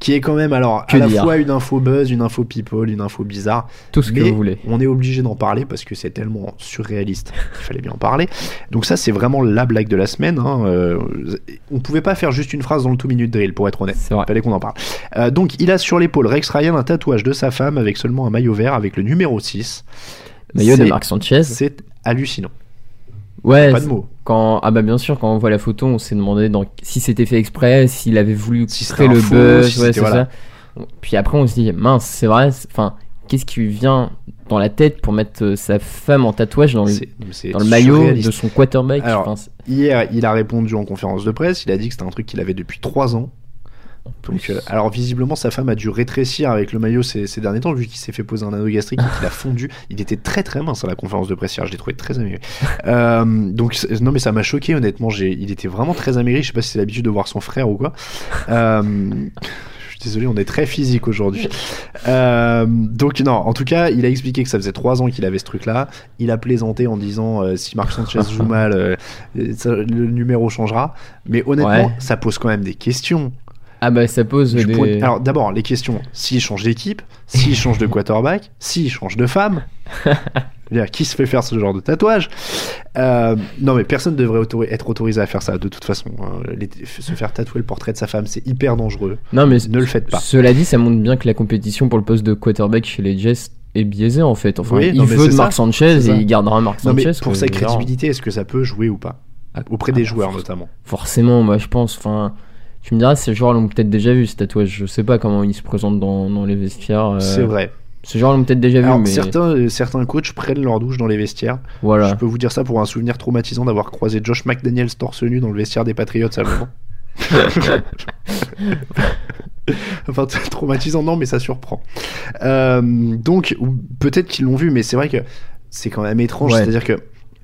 Qui est quand même alors Que à la fois une info buzz, une info people, une info bizarre. Tout ce que vous voulez. on est obligé d'en parler parce que c'est tellement surréaliste qu'il fallait bien en parler. Donc ça, c'est vraiment la blague de la semaine. hein. Euh, on pouvait pas faire juste une phrase dans le two minute drill, pour être honnête. Vrai. Fallait qu'on en parle. Euh, donc il a sur l'épaule Rex Ryan un tatouage de sa femme avec seulement un maillot vert avec le numéro 6. Maillot de Marc Sanchez. C'est hallucinant. Ouais. Pas de mots. Quand ah bah bien sûr quand on voit la photo on s'est demandé dans... si c'était fait exprès s'il avait voulu Si créer le faux, buzz si ouais, c'était- c'est voilà. ça puis après on se dit mince c'est vrai enfin qu'est-ce qui lui vient dans la tête pour mettre euh, sa femme en tatouage dans le, dans maillot de son quarterback Alors, Hier, il a répondu en conférence de presse. Il a dit que c'était un truc qu'il avait depuis 3 ans. Donc, euh, alors visiblement, sa femme a dû rétrécir avec le maillot ces, ces derniers temps, vu qu'il s'est fait poser un anneau gastrique et qu'il a fondu. Il était très très mince à la conférence de presse hier, je l'ai trouvé très améri. Euh, donc, non, mais ça m'a choqué, honnêtement. J'ai, il était vraiment très améri. Je sais pas si c'est l'habitude de voir son frère ou quoi. Euh, je suis désolé, on est très physique aujourd'hui. Euh, donc, non, en tout cas, il a expliqué que ça faisait trois ans qu'il avait ce truc-là. Il a plaisanté en disant euh, si Marc Sanchez joue mal, euh, ça- le numéro changera. Mais honnêtement, Ouais. ça pose quand même des questions. Ah bah ça pose des... Alors d'abord, les questions. S'il change d'équipe, s'il change de quarterback, s'il change de femme, qui se fait faire ce genre de tatouage Euh, Non mais personne ne devrait autori- être autorisé à faire ça de toute façon. hein. Les- se faire tatouer le portrait de sa femme, c'est hyper dangereux. Non mais Ne le faites pas. Cela dit, ça montre bien que la compétition pour le poste de quarterback chez les Jets est biaisée en fait. Enfin, Oui, il non, veut de. Marc Sanchez et il gardera Marc Non mais Sanchez. pour sa crédibilité, est-ce que ça peut jouer ou pas? Auprès des joueurs notamment. Forcément, moi je pense. Enfin, tu me diras, ces joueurs l'ont peut-être déjà vu ce tatouage. Je sais pas comment il se présente dans, dans les vestiaires. euh, C'est vrai. Ces joueurs l'ont peut-être déjà Alors, vu, mais certains, euh, certains coachs prennent leur douche dans les vestiaires. voilà. Je peux vous dire ça pour un souvenir traumatisant d'avoir croisé Josh McDaniels torse nu dans le vestiaire des Patriots à moment. enfin, traumatisant, non, mais ça surprend. Euh, donc, peut-être qu'ils l'ont vu, mais c'est vrai que c'est quand même étrange. Ouais. C'est-à-dire que,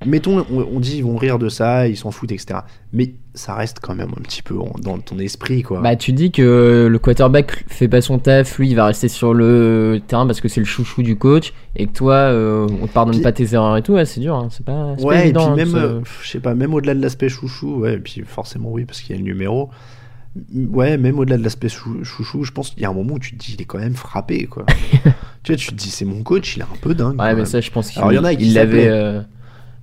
mettons, on, on dit ils vont rire de ça, ils s'en foutent, etc. Mais ça reste quand même un petit peu en- dans ton esprit, quoi. Bah, tu dis que le quarterback fait pas son taf, lui il va rester sur le terrain parce que c'est le chouchou du coach, et que toi euh, on te pardonne Puis- pas tes erreurs et tout, ouais, c'est dur, hein, c'est pas, pas Ouais, et évident. puis hein, même, euh, je sais pas, même au-delà de l'aspect chouchou, ouais, et puis forcément oui, parce qu'il y a le numéro. Ouais, même au-delà de l'aspect chou- chouchou, je pense qu'il y a un moment où tu te dis, il est quand même frappé, quoi. tu vois, tu te dis, c'est mon coach, il est un peu dingue. Ouais, mais même. ça, je pense qu'il il y en a qui il l'avait.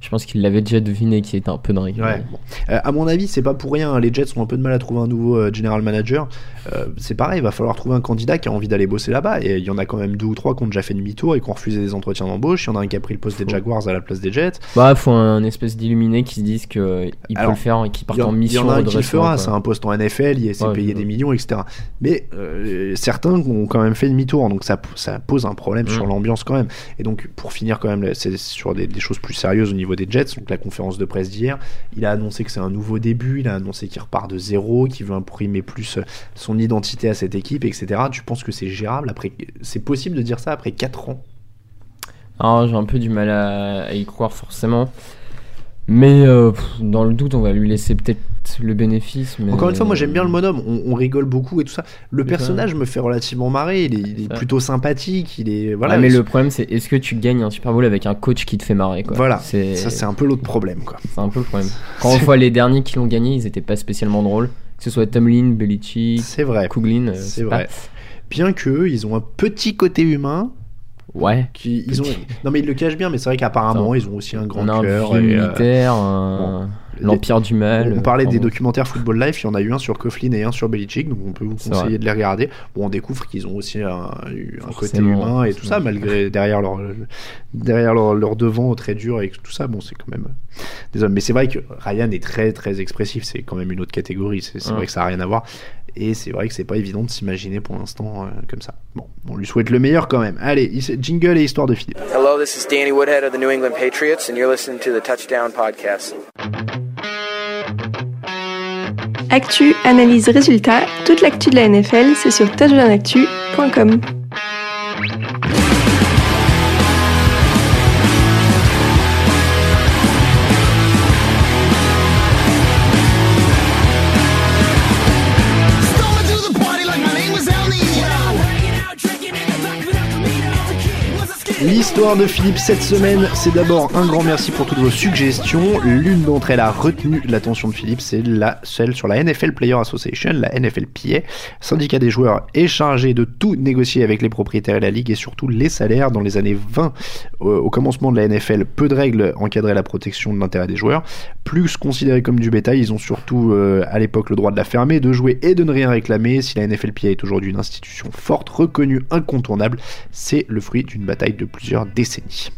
Euh, je pense qu'il l'avait déjà deviné qu'il était un peu dingue. Ouais, bon. Euh, à mon avis, c'est pas pour rien. hein, Les Jets ont un peu de mal à trouver un nouveau euh, general manager. Euh, c'est pareil, il va falloir trouver un candidat qui a envie d'aller bosser là-bas. Et il y en a quand même deux ou trois qui ont déjà fait demi-tour et qui ont refusé des entretiens d'embauche. Il y en a un qui a pris le poste des Jaguars à la place des Jets. Bah, faut un espèce d'illuminé qui se disent qu'il peut Alors, le faire et qui part en- en mission. Il y en a un qui le fera, c'est un poste en NFL, il s'est Ouais, payé des millions, etc. Mais euh, certains ont quand même fait demi-tour, donc ça, ça pose un problème sur Mm. l'ambiance quand même. Et donc, pour finir quand même, c'est sur des, des choses plus sérieuses au niveau des Jets, donc la conférence de presse d'hier, il a annoncé que c'est un nouveau début, il a annoncé qu'il repart de zéro, qu'il veut imprimer plus euh, son identité à cette équipe, etc. Tu penses que c'est gérable après C'est possible de dire ça après 4 ans? Alors, j'ai un peu du mal à, y croire forcément. Mais euh, dans le doute, on va lui laisser peut-être le bénéfice. Mais... Encore une fois, moi j'aime bien le bonhomme, on, on rigole beaucoup et tout ça. Le personnage me fait relativement marrer, il est, il est Ça. plutôt sympathique, il est. Voilà, Ouais, mais il- le problème, c'est est-ce que tu gagnes un Super Bowl avec un coach qui te fait marrer quoi? Voilà, c'est ça c'est un peu l'autre problème quoi. c'est un peu le problème. Quand on voit les derniers qui l'ont gagné, ils étaient pas spécialement drôles. Que ce soit Tomlin, Belichick, C'est vrai. Kuglin, euh, C'est pas- vrai. Bien que ils ont un petit côté humain, Ouais. qui ils ont. Non mais ils le cachent bien, mais c'est vrai qu'apparemment ils ont aussi un grand un cœur. euh, militaire, un- l'Empire du Mal. on parlait des documentaires Football Life, il y en a eu un sur Coughlin et un sur Belichick, donc on peut vous conseiller de les regarder. Bon, on découvre qu'ils ont aussi un, côté humain et tout ça, malgré derrière leur derrière leur, leur devant très dur et tout ça. Bon, c'est quand même des hommes. Mais c'est vrai que Ryan est très très expressif. C'est quand même une autre catégorie. C'est Ouais. vrai que ça a rien à voir. Et c'est vrai que c'est pas évident de s'imaginer pour l'instant euh, comme ça. Bon, on lui souhaite le meilleur quand même. Allez, jingle et histoire de Philippe. Hello, this is Danny Woodhead of the New England Patriots, and you're listening to the Touchdown Podcast. Actu, analyse, résultat, toute l'actu de la NFL, c'est sur touchdownactu.com. L'histoire de Philippe cette semaine, c'est d'abord un grand merci pour toutes vos suggestions. L'une d'entre elles a retenu l'attention de Philippe, c'est la celle sur la NFL Player Association, la NFLPA. Syndicat des joueurs est chargé de tout négocier avec les propriétaires et la ligue et surtout les salaires. Dans les années 20, euh, au commencement de la NFL, peu de règles encadraient la protection de l'intérêt des joueurs. Plus considérés comme du bétail, ils ont surtout euh, à l'époque le droit de la fermer, de jouer et de ne rien réclamer. Si la NFLPA est aujourd'hui une institution forte, reconnue, incontournable, c'est le fruit d'une bataille de plusieurs décennies.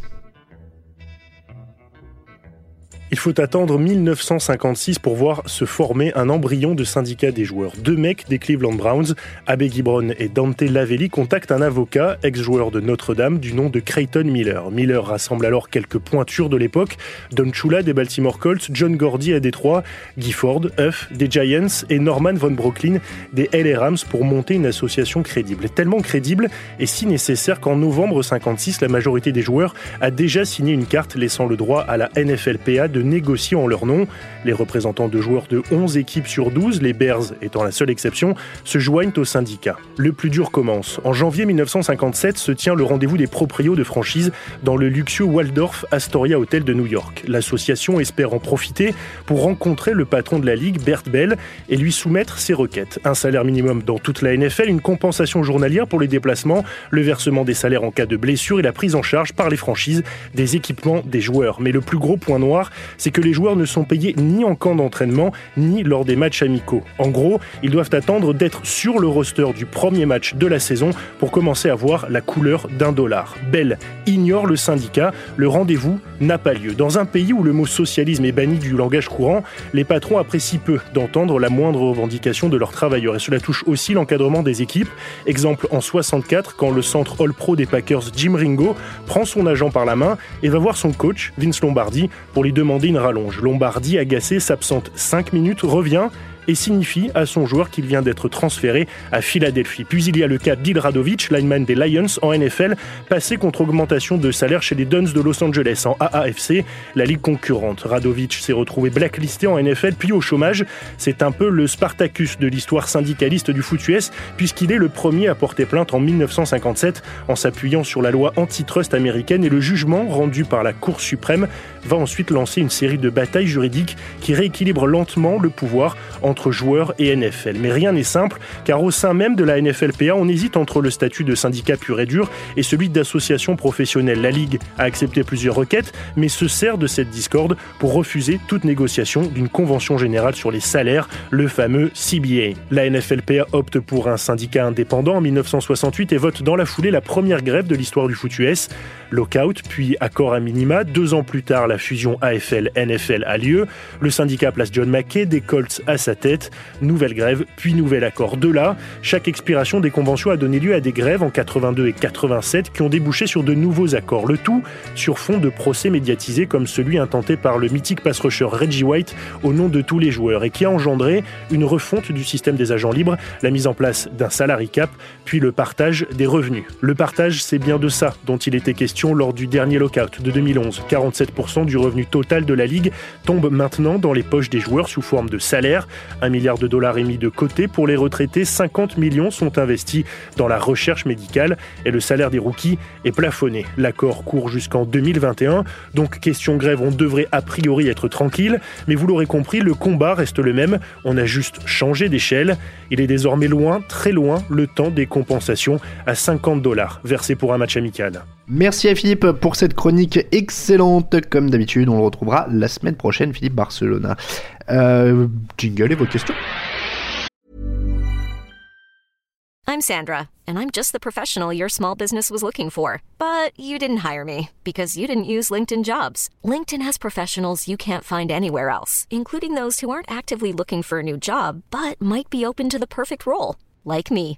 Il faut attendre 1956 pour voir se former un embryon de syndicat des joueurs. Deux mecs des Cleveland Browns, Abbé Gibron et Dante Lavelli, contactent un avocat, ex-joueur de Notre-Dame, du nom de Creighton Miller. Miller rassemble alors quelques pointures de l'époque, Don Chula des Baltimore Colts, John Gordy à Détroit, Guy Ford, Huff des Giants et Norman von Brooklyn des LA Rams pour monter une association crédible. Tellement crédible et si nécessaire qu'en novembre 56, la majorité des joueurs a déjà signé une carte laissant le droit à la NFLPA de négocier en leur nom. Les représentants de joueurs de 11 équipes sur 12, les Bears étant la seule exception, se joignent au syndicat. Le plus dur commence. En janvier 1957 se tient le rendez-vous des proprios de franchise dans le luxueux Waldorf Astoria Hotel de New York. L'association espère en profiter pour rencontrer le patron de la ligue, Bert Bell, et lui soumettre ses requêtes. Un salaire minimum dans toute la NFL, une compensation journalière pour les déplacements, le versement des salaires en cas de blessure et la prise en charge par les franchises des équipements des joueurs. Mais le plus gros point noir, c'est que les joueurs ne sont payés ni en camp d'entraînement, ni lors des matchs amicaux. En gros, ils doivent attendre d'être sur le roster du premier match de la saison pour commencer à voir la couleur d'un dollar. Bell ignore le syndicat, le rendez-vous n'a pas lieu. Dans un pays où le mot socialisme est banni du langage courant, les patrons apprécient peu d'entendre la moindre revendication de leurs travailleurs et cela touche aussi l'encadrement des équipes. Exemple en 64 quand le centre All-Pro des Packers Jim Ringo prend son agent par la main et va voir son coach Vince Lombardi pour lui demander une rallonge. Lombardi agacé s'absente 5 minutes, revient et signifie à son joueur qu'il vient d'être transféré à Philadelphie. Puis il y a le cas d'Il Radovic, lineman des Lions en NFL, passé contre augmentation de salaire chez les Duns de Los Angeles en AAFC, la ligue concurrente. Radovic s'est retrouvé blacklisté en NFL puis au chômage. C'est un peu le Spartacus de l'histoire syndicaliste du foot US puisqu'il est le premier à porter plainte en 1957 en s'appuyant sur la loi antitrust américaine et le jugement rendu par la Cour suprême va ensuite lancer une série de batailles juridiques qui rééquilibrent lentement le pouvoir entre joueurs et NFL. Mais rien n'est simple, car au sein même de la NFLPA, on hésite entre le statut de syndicat pur et dur et celui d'association professionnelle. La Ligue a accepté plusieurs requêtes, mais se sert de cette discorde pour refuser toute négociation d'une convention générale sur les salaires, le fameux CBA. La NFLPA opte pour un syndicat indépendant en 1968 et vote dans la foulée la première grève de l'histoire du foot US. Lockout, puis accord à minima. Deux ans plus tard, la fusion AFL-NFL a lieu. Le syndicat place John McKay des Colts à sa tête. Nouvelle grève, puis nouvel accord. De là, chaque expiration des conventions a donné lieu à des grèves en 82 et 87 qui ont débouché sur de nouveaux accords. Le tout sur fond de procès médiatisés comme celui intenté par le mythique pass rusher Reggie White au nom de tous les joueurs et qui a engendré une refonte du système des agents libres, la mise en place d'un salary cap, puis le partage des revenus. Le partage, c'est bien de ça dont il était question lors du dernier lockout de 2011. 47% du revenu total de la ligue tombe maintenant dans les poches des joueurs sous forme de salaire. Un milliard de dollars est mis de côté pour les retraités, 50 millions sont investis dans la recherche médicale et le salaire des rookies est plafonné. L'accord court jusqu'en 2021, donc question grève, on devrait a priori être tranquille, mais vous l'aurez compris, le combat reste le même, on a juste changé d'échelle. Il est désormais loin, très loin, le temps des compensations à 50 dollars versés pour un match amical. Merci à Philippe pour cette chronique excellente. Comme d'habitude, on le retrouvera la semaine prochaine, Philippe Barcelona. Euh, jingle et vos questions. I'm Sandra, and I'm just the professional your small business was looking for. But you didn't hire me because you didn't use LinkedIn jobs. LinkedIn has professionals you can't find anywhere else, including those who aren't actively looking for a new job but might be open to the perfect role, like me.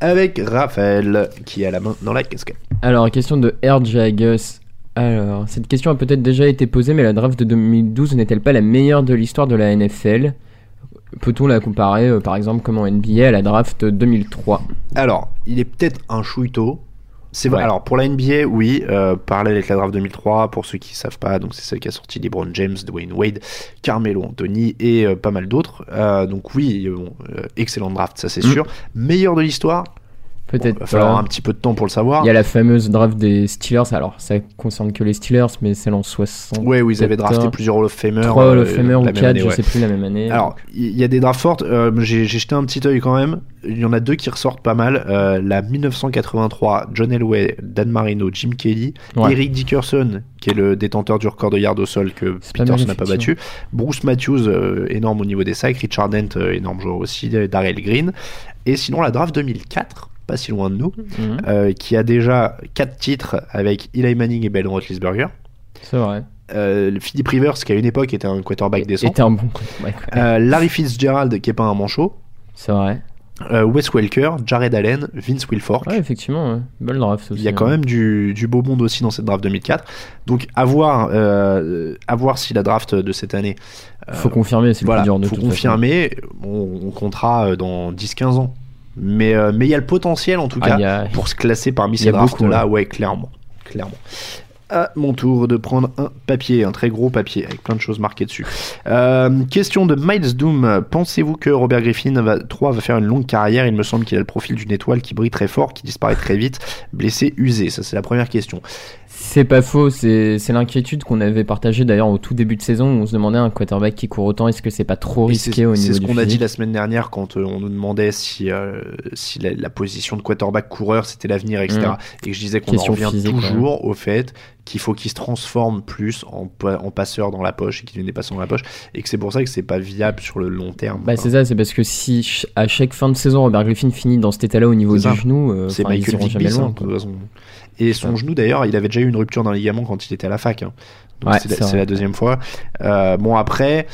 avec Raphaël qui a la main dans la casquette. Alors, question de Air Jagus. Alors, cette question a peut-être déjà été posée, mais la draft de 2012 n'est-elle pas la meilleure de l'histoire de la NFL Peut-on la comparer, euh, par exemple, comme en NBA à la draft 2003 Alors, il est peut-être un chouïto. C'est vrai. Ouais. Alors pour la NBA, oui, euh, parallèle avec la draft 2003, pour ceux qui savent pas, donc c'est celle qui a sorti LeBron James, Dwayne Wade, Carmelo Anthony et euh, pas mal d'autres. Euh, donc oui, bon, excellente draft, ça c'est Mm. sûr. Meilleur de l'histoire Peut-être Il va falloir pas. un petit peu de temps pour le savoir. Il y a la fameuse draft des Steelers. Alors, ça concerne que les Steelers, mais celle en 60. Ouais, où ils avaient drafté plusieurs Hall of Famers. Trois Hall euh, of Famers ou la même quatre, année, je ouais. sais plus, la même année. Alors, il y a des drafts fortes. euh, J'ai jeté un petit œil quand même. Il y en a deux qui ressortent pas mal. Euh, la 1983, John Elway, Dan Marino, Jim Kelly, Ouais. Eric Dickerson, qui est le détenteur du record de yards au sol que C'est pas Peters mal, n'a pas battu. Bruce Matthews, euh, énorme au niveau des sacs. Richard Dent, euh, énorme joueur aussi. euh, Darrell Green. Et sinon, la draft 2004, pas si loin de nous, Mhm. euh, qui a déjà quatre titres avec Eli Manning et Ben Roethlisberger. C'est vrai. Euh, le Philip Rivers, qui à une époque était un quarterback décent. Était un bon quarterback, ouais. Euh, Larry Fitzgerald, qui est pas un manchot. C'est vrai. Euh, Wes Welker, Jared Allen, Vince Wilfork. Ouais, effectivement, ouais. belle draft aussi. Il y a quand hein. même du, du beau monde aussi dans cette draft 2004. Donc à voir, à voir si la draft de cette année. Faut confirmer, c'est le voilà, plus dur de faut confirmer. On, on comptera dans 10-15 ans. Mais euh, mais il y a le potentiel en tout Ah, cas a- pour se classer parmi ces drafts là. Ouais, clairement, clairement. À mon tour de prendre un papier, un très gros papier avec plein de choses marquées dessus. Euh, question de Miles Doom. Pensez-vous que Robert Griffin va, 3 va faire une longue carrière? Il me semble qu'il a le profil d'une étoile qui brille très fort, qui disparaît très vite, blessé, usé. Ça, c'est la première question. C'est pas faux, c'est l'inquiétude qu'on avait partagée d'ailleurs au tout début de saison où on se demandait un quarterback qui court autant, est-ce que c'est pas trop risqué au niveau C'est ce qu'on a dit la semaine dernière quand euh, on nous demandait si, euh, si la, la position de quarterback coureur c'était l'avenir, etc. Mm. Et que je disais qu'on en revient physique, toujours au fait qu'il faut qu'il se transforme plus en, en passeur dans la poche et qu'il devienne des passeurs dans la poche et que c'est pour ça que c'est pas viable sur le long terme. Bah c'est ça, c'est parce que si à chaque fin de saison Robert Griffin finit dans cet état-là au niveau du ça. genou, euh, c'est Michael Bis, loin. de toute façon. Et son genou d'ailleurs, il avait déjà eu une rupture d'un ligament quand il était à la fac. hein. Donc Ouais, c'est la deuxième fois. Euh, bon après.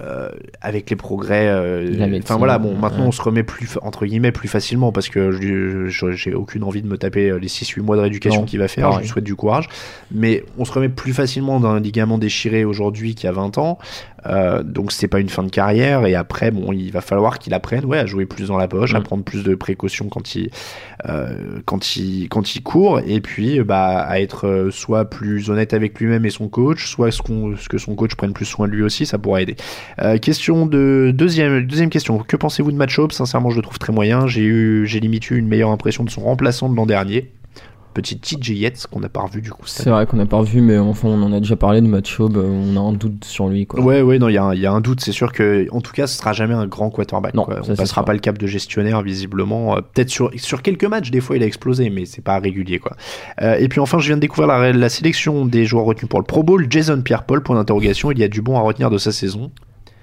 Euh, avec les progrès, euh, enfin voilà, bon, maintenant ouais. on se remet plus entre guillemets plus facilement parce que j'ai aucune envie de me taper euh, les 6-8 mois de rééducation qu'il va faire. Je lui souhaite du courage, mais on se remet plus facilement d'un ligament déchiré aujourd'hui qu'il y a 20 ans. Euh, donc c'est pas une fin de carrière. Et après bon il va falloir qu'il apprenne ouais à jouer plus dans la poche à Mm. prendre plus de précautions quand il euh, quand il quand il court. Et puis bah à être euh, soit plus honnête avec lui-même et son coach soit ce, qu'on ce que son coach prenne plus soin de lui aussi ça pourra aider. Euh, question de deuxième deuxième question. Que pensez-vous de Match Hope? Sincèrement je le trouve très moyen. J'ai eu j'ai limite eu une meilleure impression de son remplaçant de l'an dernier petit TJ Yates qu'on n'a pas revu du coup C'est vrai qu'on n'a pas revu, mais enfin on en a déjà parlé de Match Hope, euh, on a un doute sur lui. Quoi. Ouais, ouais, non, il y, a un- il y a un doute. C'est sûr que, en tout cas, ce sera jamais un grand quarterback. Non, quoi. ça, On passera pas le cap de gestionnaire, visiblement. Euh, Peut-être sur, sur quelques matchs, des fois, il a explosé, mais c'est pas régulier, quoi. Euh, et puis enfin, je viens de découvrir la, la sélection des joueurs retenus pour le Pro Bowl. Jason Pierre-Paul, point d'interrogation. Il y a du bon à retenir de sa saison?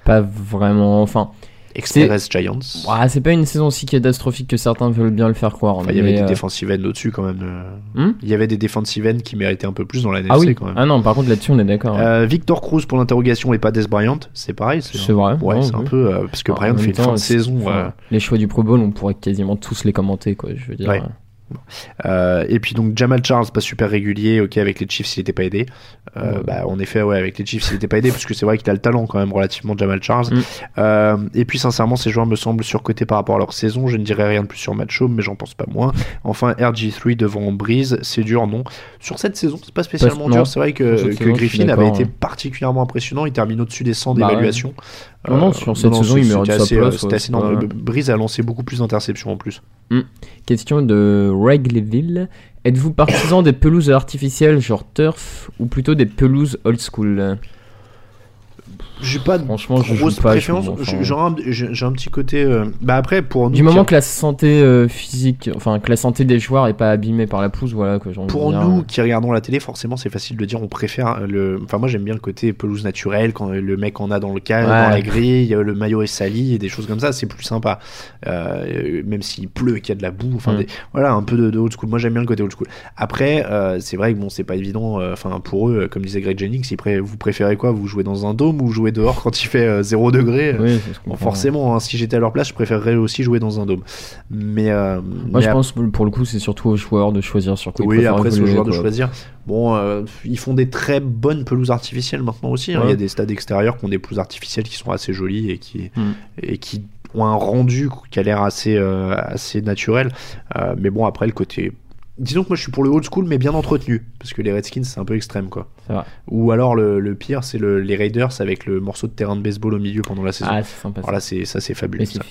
Pas vraiment, enfin. Express Giants. Ouais, c'est pas une saison si catastrophique que certains veulent bien le faire croire. Enfin, il y avait des euh, defensive ends au-dessus, quand même. euh. Hmm il y avait des defensive ends qui méritaient un peu plus dans la NFC, Ah oui, quand même. ah non, par contre là-dessus on est d'accord. hein. Euh, Victor Cruz pour l'interrogation et pas Des Bryant, c'est pareil. C'est vrai, Ouais, c'est un peu euh, parce que En Bryant fait une fin de saison. Les choix du Pro Bowl, on pourrait quasiment tous les commenter, quoi. Je veux dire. Ouais. Euh, et puis donc Jamal Charles pas super régulier ok avec les Chiefs il était pas aidé. Euh, Ouais. bah en effet ouais avec les Chiefs il était pas aidé parce que c'est vrai qu'il a le talent quand même relativement Jamal Charles. Mm. Euh, et puis sincèrement ces joueurs me semblent surcotés par rapport à leur saison. Je ne dirais rien de plus sur Matchhome mais j'en pense pas moins. Enfin RG3 devant Breeze c'est dur non. Sur cette saison c'est pas spécialement dur. c'est vrai que, Griffin avait d'accord, été particulièrement impressionnant. Il termine au-dessus des 100 Bah ouais. Non, non, sur cette saison, il sa assez, place, euh, c'était ouais, assez pas- Breeze a lancé beaucoup plus d'interceptions en plus Hmm. Question de Wrigleyville. Êtes-vous partisan des pelouses artificielles genre turf ou plutôt des pelouses old school? J'ai pas de Franchement, je grosse joue pas, préférence. J'ai enfin. un, un petit côté. euh, Bah après, pour nous. Du moment qui- que la santé euh, physique, enfin que la santé des joueurs est pas abîmée par la pousse, voilà que Pour dire. nous qui regardons la télé, forcément, c'est facile de dire on préfère le. Enfin, moi j'aime bien le côté pelouse naturelle quand le mec en a dans le cadre, Ouais. dans la grille, le maillot est sali et des choses comme ça, c'est plus sympa. Euh, même s'il pleut et qu'il y a de la boue, enfin, Mm. des- voilà, un peu de, de old school. Moi j'aime bien le côté old school. Après, euh, c'est vrai que bon, c'est pas évident. euh, Enfin, pour eux, euh, comme disait Greg Jennings, ils pré- vous préférez quoi? Vous jouez dans un dôme ou jouer dehors quand il fait 0 degré euh, Oui, Bon, comprend. forcément, hein, si j'étais à leur place, je préférerais aussi jouer dans un dôme. Mais, euh, Moi mais je pense pour le coup c'est surtout aux joueurs de choisir sur quoi oui, après c'est aux joueurs de choisir. Bon, euh, ils font des très bonnes pelouses artificielles maintenant aussi. hein. Ouais. Il y a des stades extérieurs qui ont des pelouses artificielles qui sont assez jolies et qui Mm. et qui ont un rendu qui a l'air assez euh, assez naturel. Euh, mais bon, après le côté Disons que moi je suis pour le old school mais bien entretenu parce que les Redskins c'est un peu extrême quoi. Vrai. Ou alors le, le pire c'est le- les Raiders avec le morceau de terrain de baseball au milieu pendant la saison. Ah, c'est sympa, ça. Voilà, c'est ça c'est fabuleux. Ça.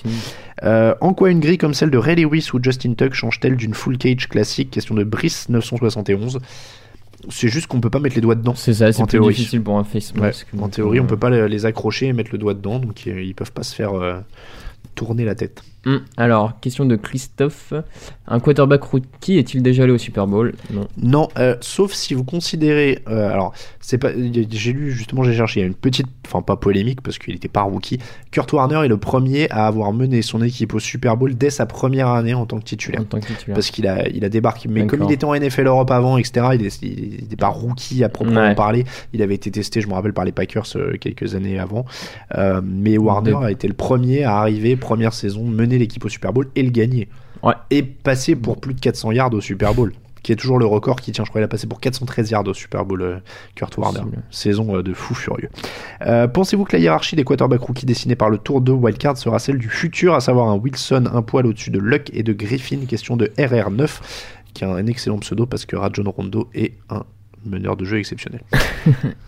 Euh, en quoi une grille comme celle de Ray Lewis ou Justin Tuck change-t-elle d'une full cage classique? Question de Brice 971. C'est juste qu'on peut pas mettre les doigts dedans. C'est ça, c'est en plus théorie. difficile pour un face Ouais, en théorie, euh, on peut pas les accrocher et mettre le doigt dedans, donc euh, ils peuvent pas se faire euh, tourner la tête. Hum, Alors, question de Christophe. Un quarterback rookie est-il déjà allé au Super Bowl? Non. Non, euh, sauf si vous considérez. euh, alors, c'est pas. J'ai lu justement, j'ai cherché. Il y a une petite, enfin pas polémique parce qu'il n'était pas rookie. Kurt Warner est le premier à avoir mené son équipe au Super Bowl dès sa première année en tant que titulaire. En tant que titulaire. Parce qu'il a, il a débarqué. Mais comme il était en NFL Europe avant, etc., il n'était pas rookie à proprement Ouais. parler. Il avait été testé, je me rappelle, par les Packers euh, quelques années avant. Euh, mais Warner a été le premier à arriver, première saison, mener l'équipe au Super Bowl et le gagner. Ouais. Et passer pour plus de 400 yards au Super Bowl. Qui est toujours le record qui tient, je crois, il a passé pour 413 yards au Super Bowl, euh, Kurt Warner. Saison euh, de fou furieux. Euh, Pensez-vous que la hiérarchie des quarterbacks rookies dessinée par le tour de Wildcard sera celle du futur, à savoir un Wilson un poil au-dessus de Luck et de Griffin? Question de RR9, qui a un excellent pseudo parce que Rajon Rondo est un meneur de jeu exceptionnel.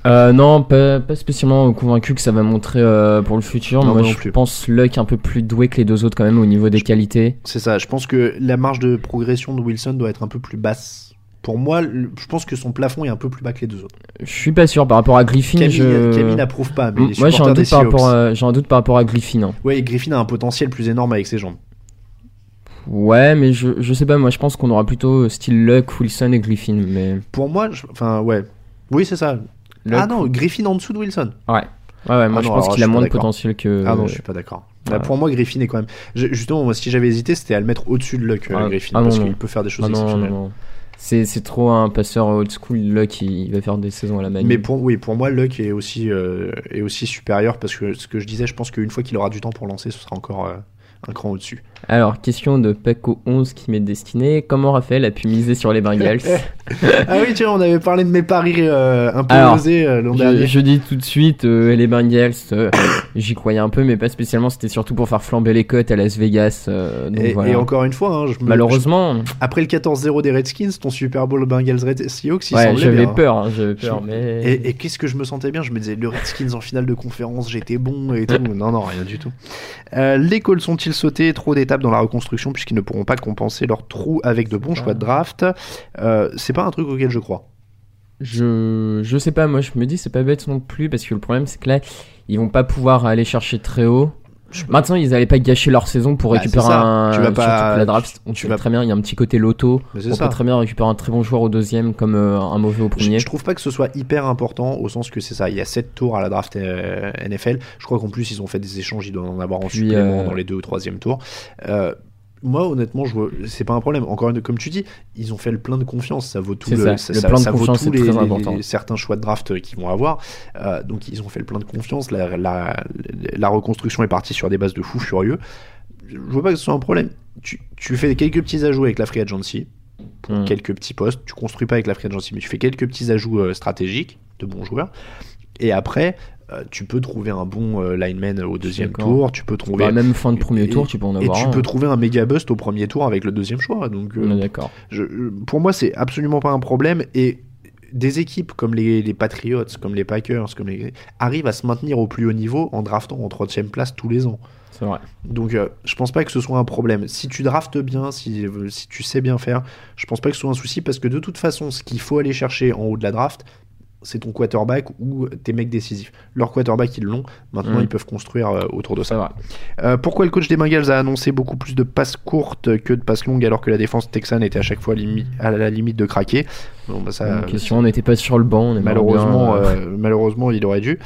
Euh, non, pas, pas spécialement convaincu que ça va montrer euh, pour le futur. Non, Moi, non je plus. pense Luck un peu plus doué que les deux autres quand même au niveau des qualités. C'est ça, je pense que la marge de progression de Wilson doit être un peu plus basse. Pour moi, je pense que son plafond est un peu plus bas que les deux autres. Je suis pas sûr par rapport à Griffin. Camille, je... Camille n'approuve pas, mais les Moi, j'ai un doute par rapport, à, un doute par rapport à Griffin. hein. Et Griffin a un potentiel plus énorme avec ses jambes. Ouais, mais je, je sais pas. Moi, je pense qu'on aura plutôt style Luck, Wilson et Griffin. Mais Pour moi, je- enfin, ouais. Oui, c'est ça. Luck- Ah non, Griffin en dessous de Wilson. ouais, ouais, ouais. Moi, Ah je non, pense qu'il a moins de potentiel que. Ah non, je suis pas d'accord. Bah, ouais. pour moi, Griffin est quand même. je- justement, moi, si j'avais hésité, c'était à le mettre au-dessus de Luck, euh, Ah, Griffin, ah non, parce qu'il peut faire des choses Ah non, non, exceptionnelles. non. C'est, c'est trop un passeur old school. Luck, il, il va faire des saisons à la manie. Mais pour, oui, pour moi, Luck est aussi, euh, est aussi supérieur parce que ce que je disais, je pense qu'une fois qu'il aura du temps pour lancer, ce sera encore euh, un cran au-dessus. Alors, question de Paco11 qui m'est destiné. Comment Raphaël a pu miser sur les Bengals ah oui, tiens, on avait parlé de mes paris euh, un peu Alors, osés euh, l'an dernier. je, dis tout de suite, euh, les Bengals, euh, j'y croyais un peu, mais pas spécialement. C'était surtout pour faire flamber les cotes à Las Vegas. donc Et, voilà. et encore une fois, hein, je me- Malheureusement, je- après le 14-0 des Redskins, ton Super Bowl Bengals Red Seahawks, il ouais, j'avais hein. peur, hein, j'avais peur, Je- mais Et, et qu'est-ce que je me sentais bien? Je me disais, le Redskins en finale de conférence, j'étais bon et tout. non, non, rien du tout. Les Colts sont-ils sautés Trop dans la reconstruction puisqu'ils ne pourront pas compenser leur trou avec de bons choix de draft. Euh, c'est pas un truc auquel je crois. je, je sais pas. Moi, je me dis, c'est pas bête non plus parce que le problème, c'est que là, ils vont pas pouvoir aller chercher très haut. Maintenant, ils allaient pas gâcher leur saison pour Bah, récupérer un. Tu vas pas- la draft, on tu vas- très bien, il y a un petit côté loto. On ça. peut très bien récupérer un très bon joueur au deuxième comme euh, un mauvais au Je, premier. je trouve pas que ce soit hyper important au sens que c'est ça. Il y a 7 tours à la draft euh, NFL. Je crois qu'en plus, ils ont fait des échanges. Ils doivent en avoir en Puis, supplément euh, dans les deux ou troisième tours. Moi, honnêtement, je c'est pas un problème. Encore une, comme tu dis, ils ont fait le plein de confiance. Ça vaut tout le, ça. Le plein de vaut confiance tous est les, très important. les- certains choix de draft qu'ils vont avoir. Euh, donc, ils ont fait le plein de confiance. La, la, la reconstruction est partie sur des bases de fous furieux. Je vois pas que ce soit un problème. Tu, tu fais quelques petits ajouts avec la free agency pour Mm. quelques petits postes. Tu construis pas avec la free agency, mais tu fais quelques petits ajouts euh, stratégiques de bons joueurs. Et après, euh, tu peux trouver un bon euh, lineman au deuxième tour. Tu peux trouver Bah, même fin de premier et- tour, tu peux en et avoir tu un. peux trouver un méga bust au premier tour avec le deuxième choix. Donc, euh, d'accord. pour moi, c'est absolument pas un problème. Et des équipes comme les, les Patriots, comme les Packers, comme les, arrivent à se maintenir au plus haut niveau en draftant en troisième place tous les ans. C'est vrai. Donc, euh, je pense pas que ce soit un problème. Si tu draftes bien, si, si tu sais bien faire, je pense pas que ce soit un souci parce que de toute façon, ce qu'il faut aller chercher en haut de la draft, c'est ton quarterback ou tes mecs décisifs. Leur quarterback, ils l'ont. Maintenant, Mm. ils peuvent construire euh, autour de ça. Euh, pourquoi le coach des Bengals a annoncé beaucoup plus de passes courtes que de passes longues alors que la défense texane était à chaque fois à la limite de craquer? Bon, bah, ça, question, on n'était pas sur le banc. on Malheureusement, bien, euh, malheureusement, il aurait dû.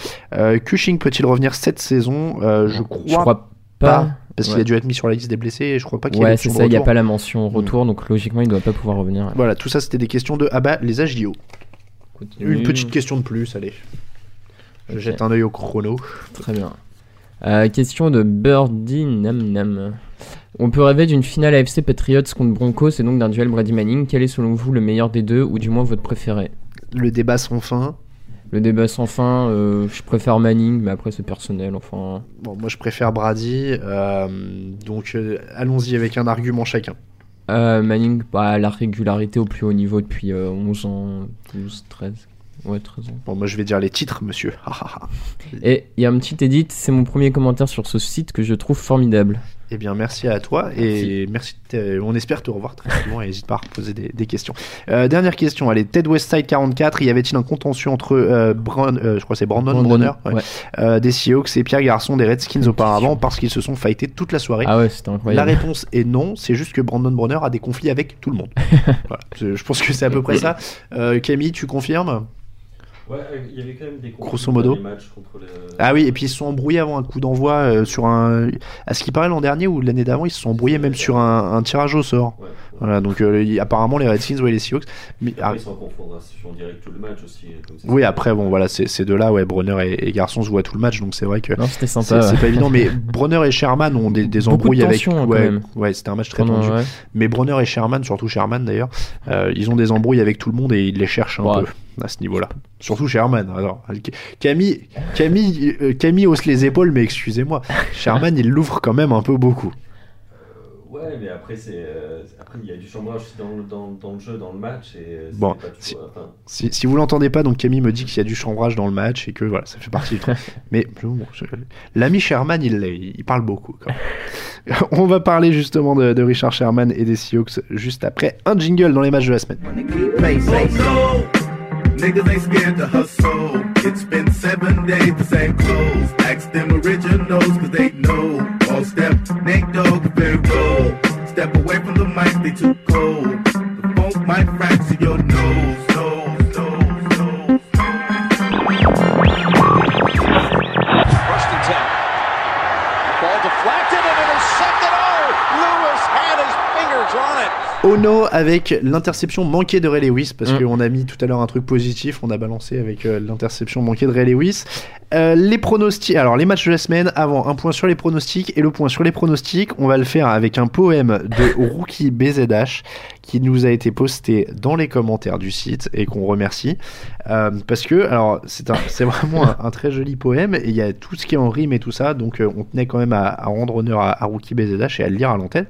Cushing peut-il revenir cette saison? Je crois, je crois pas, pas. parce qu'il a dû être mis sur la liste des blessés et je crois pas qu'il y ait Ouais, c'est ça, il n'y a pas la mention retour, donc logiquement, il doit pas pouvoir revenir. Voilà, tout ça c'était des questions de ah bah les AJO. Continue. Une petite question de plus, allez. Je jette un œil au chrono. Très bien. Euh, question de Birdie Nam Nam. On peut rêver d'une finale AFC Patriots contre Broncos et donc d'un duel Brady Manning. Quel est selon vous le meilleur des deux ou du moins votre préféré? Le débat sans fin. Le débat sans fin, euh, je préfère Manning, mais après c'est personnel. Enfin, Bon, moi je préfère Brady, euh, donc allons-y avec un argument chacun. Euh, Manning, bah, la régularité au plus haut niveau depuis euh, 11 ans, 12, 13. Ouais, 13 ans. Bon, moi je vais dire les titres, monsieur. Et il y a un petit edit, c'est mon premier commentaire sur ce site que je trouve formidable. Eh bien, merci à toi et merci. de- on espère te revoir très souvent et n'hésite pas à reposer des, des questions. Euh, dernière question, allez, Ted Westside 44, y avait-il un contentieux entre euh, Brown- euh, je crois c'est Brandon, Bronner ouais, ouais. euh, des Seahawks et Pierre Garçon des Redskins auparavant parce qu'ils se sont fightés toute la soirée Ah ouais, c'était La incroyable. réponse est non, c'est juste que Brandon Bronner a des conflits avec tout le monde. voilà, je, je pense que c'est à peu près ça. Euh, Camille, tu confirmes? Ouais, il y avait quand même des Grosso modo. matchs contre les- Ah oui, et puis ils se sont embrouillés avant un coup d'envoi euh, sur un. À ce qui paraît l'an dernier ou l'année d'avant, ils se sont embrouillés même sur un, un tirage au sort. Voilà, donc euh, apparemment les Redskins ou les Seahawks. Mais, ah, Après, sans confondre en direct tout le match aussi. Comme ça, oui, après, bon, voilà, c'est ces deux-là, ouais, Bronner et, et Garçon se voient tout le match, donc c'est vrai que. Non, c'était sympa, C'est ouais. pas évident, mais Bronner et Sherman ont des, des Beaucoup de embrouilles avec. hein, quand ouais, même. ouais, c'était un match très Pendant- tendu. ouais. Mais Bronner et Sherman, surtout Sherman d'ailleurs, euh, ils ont des embrouilles avec tout le monde et ils les cherchent un Ouais. peu à ce niveau-là. Surtout Sherman. Alors, Camille, Camille, euh, Camille hausse les épaules, mais excusez-moi, Sherman il l'ouvre quand même un peu beaucoup. Ouais, mais après, c'est, euh, après, il y a du chambrage aussi dans, le- dans, dans le jeu, dans le match. Et euh, Bon, pas si, enfin, si, si vous l'entendez pas, donc Camille me dit qu'il y a du chambrage dans le match et que voilà, ça fait partie du truc. Mais bon, je- l'ami Sherman, il, il parle beaucoup. Quand même. On va parler justement de, de Richard Sherman et des Seahawks juste après un jingle dans les matchs de la semaine. Niggas ain't scared to hustle. It's been seven days, the same clothes. Ask them originals, cause they know. All step, Nate Dogg, very roll. Step away from the mic, they too cold. The funk might fracture your nose, nose, Ono avec l'interception manquée de Ray Lewis, parce Mm. qu'on a mis tout à l'heure un truc positif, on a balancé avec euh, l'interception manquée de Ray Lewis. Euh, les pronostics, alors les matchs de la semaine, avant un point sur les pronostics, et le point sur les pronostics, on va le faire avec un poème de Rookie BZH qui nous a été posté dans les commentaires du site et qu'on remercie. Euh, parce que, alors, c'est vraiment un, un très joli poème, et il y a tout ce qui est en rime et tout ça, donc on tenait quand même à, à rendre honneur à, à Rookie BZH et à le lire à l'antenne.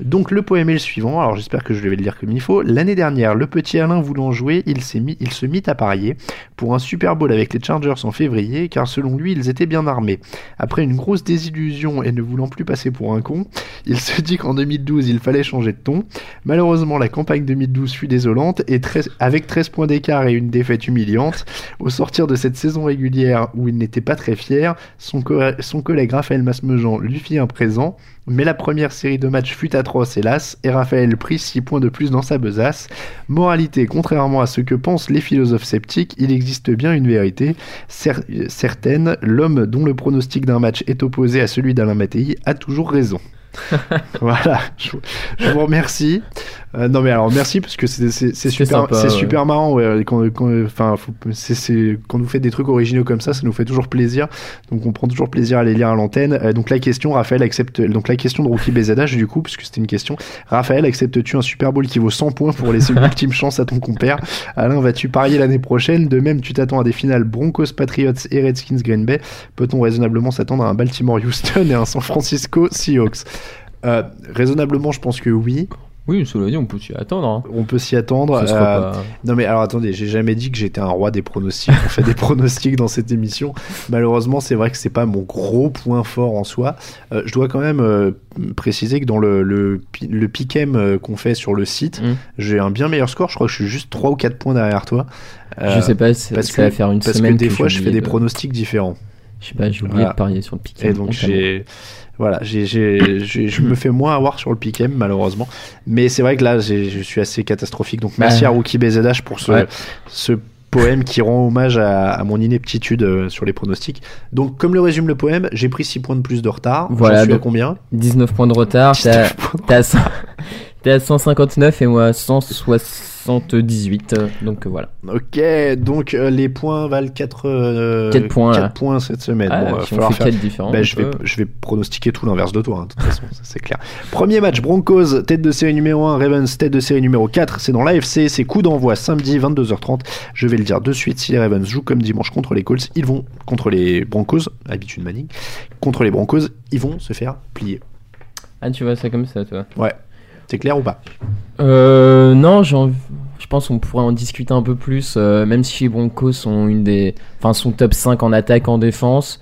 Donc le poème est le suivant, alors j'espère que je vais le lire comme il faut. L'année dernière, le petit Alain voulant jouer, il, il se mit à parier pour un Super Bowl avec les Chargers en février, car selon lui, ils étaient bien armés. Après une grosse désillusion et ne voulant plus passer pour un con, il se dit qu'en 2012, il fallait changer de ton. Malheureusement, la campagne 2012 fut désolante, et 13 avec 13 points d'écart et une défaite humiliante, au sortir de cette saison régulière où il n'était pas très fier, son, co- son collègue Raphaël Masmejean lui fit un présent, mais la première série de matchs fut atroce, hélas, et Raphaël prit 6 points de plus dans sa besace. Moralité, contrairement à ce que pensent les philosophes sceptiques, il bien une vérité euh, certaine, l'homme dont le pronostic d'un match est opposé à celui d'Alain Mattei a toujours raison. voilà, je, vous- je vous remercie. Euh, non mais alors merci parce que c'est super, c'est ouais. super marrant. Ouais, quand, quand- enfin, faut- c'est- c'est- quand vous faites des trucs originaux comme ça, ça nous fait toujours plaisir. Donc on prend toujours plaisir à les lire à l'antenne. Euh, donc la question, Raphaël accepte. Donc la question de Rookie BZH du coup, puisque c'était une question. Raphaël, acceptes-tu un Super Bowl qui vaut 100 points pour laisser une ultime chance à ton compère? Alain, vas-tu parier l'année prochaine? De même, tu t'attends à des finales Broncos, Patriots et Redskins Green Bay. Peut-on raisonnablement s'attendre à un Baltimore Houston et un San Francisco Seahawks? Euh, raisonnablement, je pense que oui. Oui, cela dit, on peut s'y attendre. hein. On peut s'y attendre. Euh, pas- Non mais alors attendez, j'ai jamais dit que j'étais un roi des pronostics. On fait des pronostics dans cette émission. Malheureusement, c'est vrai que c'est pas mon gros point fort en soi. Euh, je dois quand même euh, préciser que dans le le, le pick'em qu'on fait sur le site, Mm. j'ai un bien meilleur score. Je crois que je suis juste 3 ou 4 points derrière toi. Je sais pas, parce ça que, va faire une parce semaine que des que fois, je fais des de- pronostics différents. Je sais pas, j'ai oublié de parier sur le piquet. Et donc j'ai voilà, je me fais moins avoir sur le piquem malheureusement. Mais c'est vrai que là, je suis assez catastrophique. Donc merci à Rookie BZH pour ce, ce poème qui rend hommage à, à, mon ineptitude euh, sur les pronostics. Donc, comme le résume le poème, j'ai pris 6 points de plus de retard. Voilà. Je suis à combien? 19 points de retard. T'es à, à, 159 et moi 160. 78. Euh, donc euh, voilà. Ok, donc euh, les points valent 4, points, 4 points cette semaine. Ah, bon, si faire... 4 différents, ben, je, vais, pronostiquer tout l'inverse de toi, hein, de toute façon, c'est clair. Premier match, Broncos, tête de série numéro 1, Ravens, tête de série numéro 4. C'est dans l'AFC, c'est coup d'envoi samedi 22h30. Je vais le dire de suite, si les Ravens jouent comme dimanche contre les Colts, ils vont contre les Broncos, habitude Manning, contre les Broncos, ils vont se faire plier. Ah, tu vois ça comme ça, toi Ouais, c'est clair ou pas? Euh, non, envie- je pense qu'on pourrait en discuter un peu plus, euh, même si les Broncos sont une des, enfin, sont top 5 en attaque, en défense.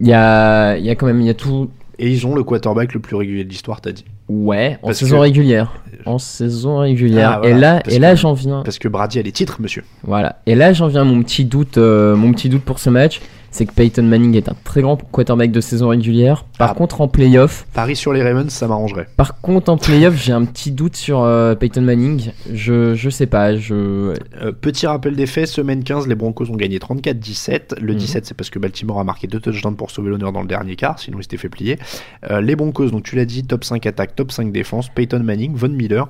Il y a, il y a quand même, il y a tout. Et ils ont le quarterback le plus régulier de l'histoire, t'as dit? Ouais, en saison que- régulière. En saison régulière. Et là, et là, j'en viens. Parce que Brady a les titres, monsieur. Voilà. Et là, j'en viens à mon petit doute, euh, mon petit doute pour ce match, c'est que Peyton Manning est un très grand quarterback de saison régulière. Par Ah. contre, en playoff, Paris sur les Ravens, ça m'arrangerait. par contre en playoff, j'ai un petit doute sur euh, Peyton Manning. Je, je sais pas. Je. Euh, petit rappel des faits, semaine 15, les Broncos ont gagné 34-17. Le Mhm. 17, c'est parce que Baltimore a marqué deux touchdowns pour sauver l'honneur dans le dernier quart, sinon ils s'étaient fait plier. Euh, les Broncos, donc tu l'as dit, top 5 attaque, top 5 défense, Peyton Manning, Von Miller.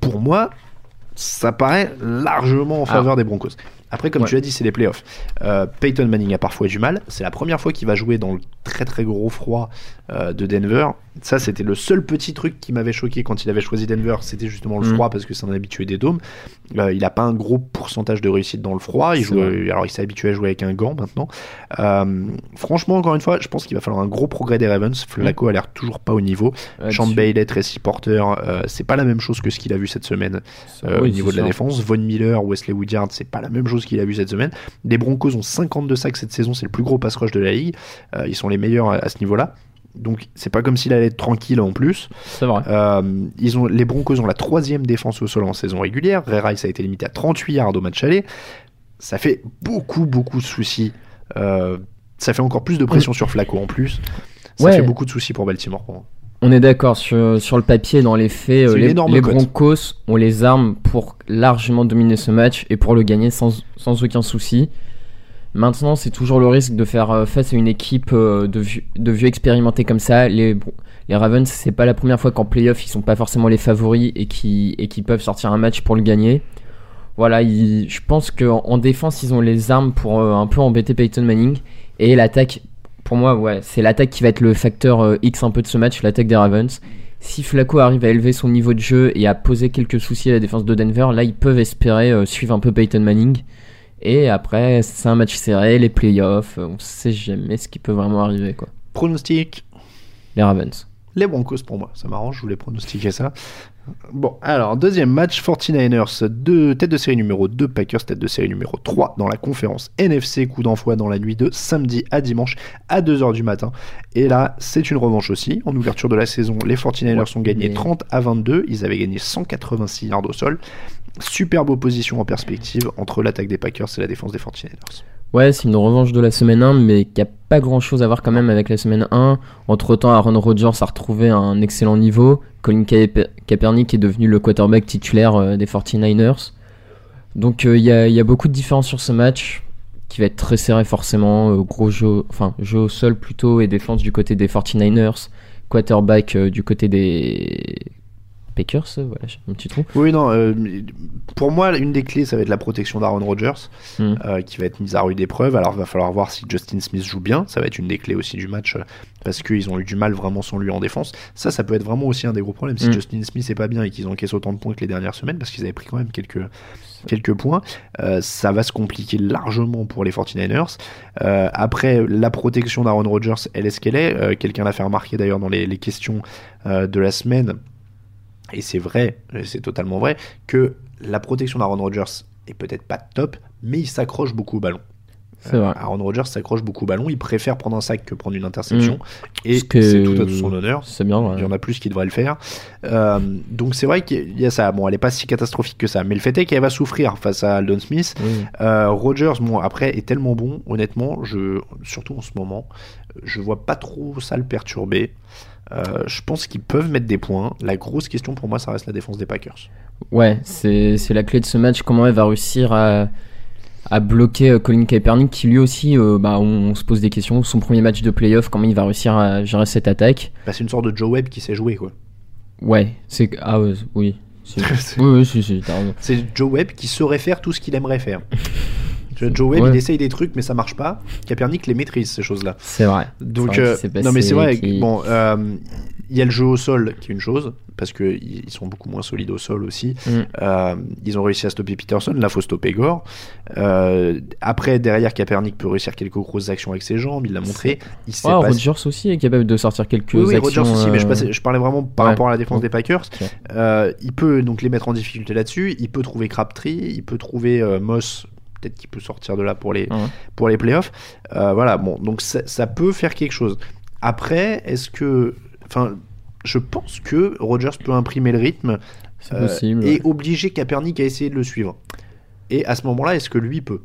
Pour moi, ça paraît largement en faveur des Broncos. Après, comme Ouais. tu l'as dit, c'est les playoffs. Euh, Peyton Manning a parfois du mal. C'est la première fois qu'il va jouer dans le très très gros froid euh, de Denver. Ça, c'était le seul petit truc qui m'avait choqué quand il avait choisi Denver. C'était justement le Mhm. froid parce que c'est un habitué des dômes. Euh, il n'a pas un gros pourcentage de réussite dans le froid. Il joue, alors, il s'est habitué à jouer avec un gant maintenant. Franchement, encore une fois, je pense qu'il va falloir un gros progrès des Ravens. Flacco a l'air toujours pas au niveau. Ouais, Sean dessus. Bailey, Tracy Porter, c'est pas la même chose que ce qu'il a vu cette semaine oui, au niveau de la défense. Von Miller, Wesley Woodyard, c'est pas la même chose qu'il a vu cette semaine. Les Broncos ont 52 sacs cette saison, c'est le plus gros pass rush de la ligue. Euh, ils sont les meilleurs à, à ce niveau-là. Donc c'est pas comme s'il allait être tranquille en plus. C'est vrai. Euh, ils ont, les Broncos ont la troisième défense au sol en saison régulière. Ray Rice a été limité à 38 yards au match aller. Ça fait beaucoup, beaucoup de soucis. Euh, ça fait encore plus de pression sur Flacco en plus. Ça Ouais. fait beaucoup de soucis pour Baltimore. pour. On est d'accord sur, sur le papier, dans les faits, euh, les. Broncos ont les armes pour largement dominer ce match et pour le gagner sans, sans aucun souci. Maintenant, c'est toujours le risque de faire euh, face à une équipe euh, de, vieux, de vieux expérimentés comme ça. Les, les Ravens, c'est pas la première fois qu'en playoff, ils sont pas forcément les favoris et qui, et qui peuvent sortir un match pour le gagner. Voilà, ils- je pense qu'en en défense, ils ont les armes pour euh, un peu embêter Peyton Manning. Et l'attaque, pour moi, ouais, c'est l'attaque qui va être le facteur euh, X un peu de ce match, l'attaque des Ravens. Si Flacco arrive à élever son niveau de jeu et à poser quelques soucis à la défense de Denver, là, ils peuvent espérer euh, suivre un peu Peyton Manning. Et après, c'est un match serré, les playoffs, euh, on sait jamais ce qui peut vraiment arriver, quoi. Pronostic Les Ravens. Les Broncos pour moi, ça m'arrange, je voulais pronostiquer ça. Bon, alors, deuxième match, 49ers, deux, tête de série numéro 2, Packers, tête de série numéro 3 dans la conférence NFC, coup d'envoi dans la nuit de samedi à dimanche à 2h du matin. Et là, c'est une revanche aussi. En ouverture de la saison, les 49ers ont gagné mais- 30 à 22, ils avaient gagné 186 yards au sol. Superbe opposition en perspective entre l'attaque des Packers et la défense des 49ers. Ouais, c'est une revanche de la semaine 1, mais qui a pas grand chose à voir quand même avec la semaine 1. Entre temps, Aaron Rodgers a retrouvé un excellent niveau. Colin Kaep- Kaepernick est devenu le quarterback titulaire euh, des 49ers. Donc euh, il y, a, beaucoup de différences sur ce match qui va être très serré forcément. euh, gros jeu, enfin jeu au sol plutôt et défense du côté des 49ers. Quarterback du côté des Packers, voilà, un petit trou. Oui, non, euh, pour moi, une des clés, ça va être la protection d'Aaron Rodgers, Mm. euh, qui va être mise à rude épreuve. Alors, il va falloir voir si Justin Smith joue bien. Ça va être une des clés aussi du match, euh, parce qu'ils ont eu du mal vraiment sans lui en défense. Ça, ça peut être vraiment aussi un des gros problèmes. Si Mm. Justin Smith est pas bien et qu'ils encaissent autant de points que les dernières semaines, parce qu'ils avaient pris quand même quelques, quelques points, euh, ça va se compliquer largement pour les 49ers. Euh, après, la protection d'Aaron Rodgers, elle est ce qu'elle est. Quelqu'un l'a fait remarquer d'ailleurs dans les, les questions de la semaine et c'est vrai, c'est totalement vrai, que la protection d'Aaron Rodgers est peut-être pas top, mais il s'accroche beaucoup au ballon. C'est vrai. Aaron Rodgers s'accroche beaucoup au ballon, il préfère prendre un sac que prendre une interception, Mm. et c'est tout à son honneur. C'est bien, ouais. Il y en a plus qui devraient le faire. Euh, donc c'est vrai qu'il y a ça. Bon, elle est pas si catastrophique que ça, mais le fait est qu'elle va souffrir face à Aldon Smith. Euh, Rodgers, bon, après, est tellement bon, honnêtement, je, surtout en ce moment, je vois pas trop ça le perturber. Euh, je pense qu'ils peuvent mettre des points. La grosse question pour moi, ça reste la défense des Packers. Ouais, c'est la clé de ce match. Comment elle va réussir à, à bloquer euh, Colin Kaepernick, qui lui aussi, euh, bah, on, on se pose des questions. Son premier match de playoff, comment il va réussir à gérer cette attaque? Bah, c'est une sorte de Joe Webb qui sait jouer, quoi. Ouais, c'est. Ah, ouais, oui. C'est- oui, oui, si, si, t'as raison. C'est Joe Webb qui saurait faire tout ce qu'il aimerait faire. Joe Webb, Ouais. il essaye des trucs, mais ça marche pas. Kaepernick les maîtrise, ces choses-là. C'est vrai. Donc, euh, non, mais c'est vrai. Bon, euh, il y a le jeu au sol qui est une chose, parce qu'ils ils sont beaucoup moins solides au sol aussi. Mm. Euh, ils ont réussi à stopper Peterson, là faut stopper Gore. Euh, après, derrière, Kaepernick peut réussir quelques grosses actions avec ses jambes, il l'a montré. Il sait Ouais, pas Rodgers aussi est capable de sortir quelques oui, oui, actions. Rodgers aussi, mais je, passais- je parlais vraiment par ouais. rapport à la défense des Packers. Il peut donc les mettre en difficulté là-dessus. Il peut trouver Crabtree, il peut trouver Moss. Peut-être qu'il peut sortir de là pour les, pour les playoffs. Euh, voilà, bon, donc ça, ça peut faire quelque chose. Après, est-ce que. Enfin, je pense que Rodgers peut imprimer le rythme euh, possible, et ouais. obliger Kaepernick à essayer de le suivre. Et à ce moment-là, est-ce que lui peut?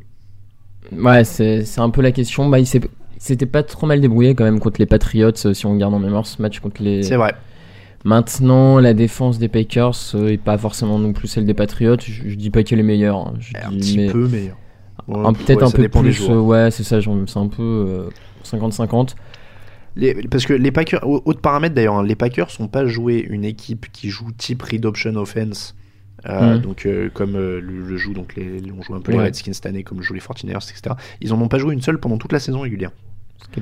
Ouais, c'est c'est un peu la question. Bah, il s'était pas trop mal débrouillé quand même contre les Patriots, euh, si on garde en mémoire ce match contre les. C'est vrai. Maintenant, la défense des Packers euh, pas forcément non plus celle des Patriots. Je, je dis pas qu'elle est meilleure. hein. Je Un dis- petit mais- peu meilleur. Ouais, Peut-être ouais, un peu plus. euh, ouais, c'est ça. C'est un peu euh, 50-50. Les- parce que les Packers, au- autre paramètre d'ailleurs, hein, les Packers sont pas joué une équipe qui joue type read option offense. euh, Mhm. Donc euh, comme euh, le, le joue donc les, on joue un peu les. Redskins cette année comme jouent les 49ers etc. Ils en ont pas joué une seule pendant toute la saison régulière. Ce qui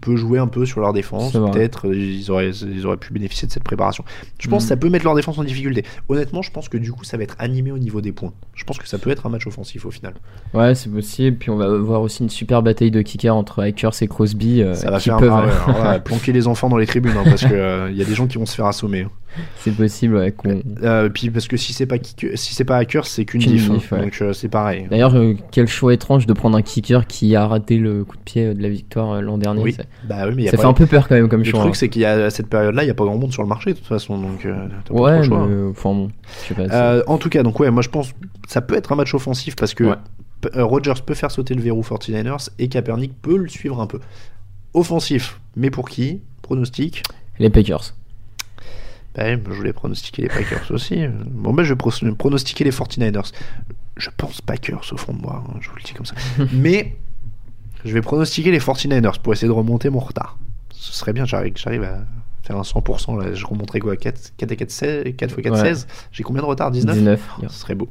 peut jouer un peu sur leur défense, peut-être euh, ils auraient, ils auraient pu bénéficier de cette préparation. Je pense que ça peut mettre leur défense en difficulté. Honnêtement, je pense que du coup ça va être animé au niveau des points. Je pense que ça peut être un match offensif au final. Ouais, c'est possible. Puis on va voir aussi une super bataille de kickers entre Akers et Crosby. euh, Ça va qui faire peuvent. ah ouais, là, planquer les enfants dans les tribunes hein, parce que euh, y a des gens qui vont se faire assommer. hein. c'est possible, ouais. Euh, puis parce que si c'est pas si c'est pas hacker, c'est qu'une diff, hein. ouais. donc euh, c'est pareil. D'ailleurs, euh, quel choix étrange de prendre un kicker qui a raté le coup de pied de la victoire l'an dernier. Oui. ça- Bah oui, mais y a ça pas- fait un peu peur quand même comme Le choix. truc hein. c'est qu'il y a à cette période-là, il y a pas grand monde sur le marché de toute façon, donc euh, t'as pas Ouais, trop le choix. mais, enfin bon, je sais pas. c'est- Euh, en tout cas, donc ouais, moi je pense ça peut être un match offensif parce que Ouais. P- euh, Rodgers peut faire sauter le verrou 49ers et Kaepernick peut le suivre un peu. Offensif, mais pour qui? Pronostic? Les Packers. Bah, ouais, je voulais pronostiquer les Packers aussi. Bon, bah, je vais pro- pronostiquer les 49ers. Je pense Packers au fond de moi, hein, je vous le dis comme ça. Mais je vais pronostiquer les 49ers pour essayer de remonter mon retard. Ce serait bien, j'arrive, j'arrive à faire un 100%. Là. Je remonterai quoi 4, 4 à 4, 16, 4 x 4, Ouais. 16 J'ai combien de retard 19 19. Ce serait beau.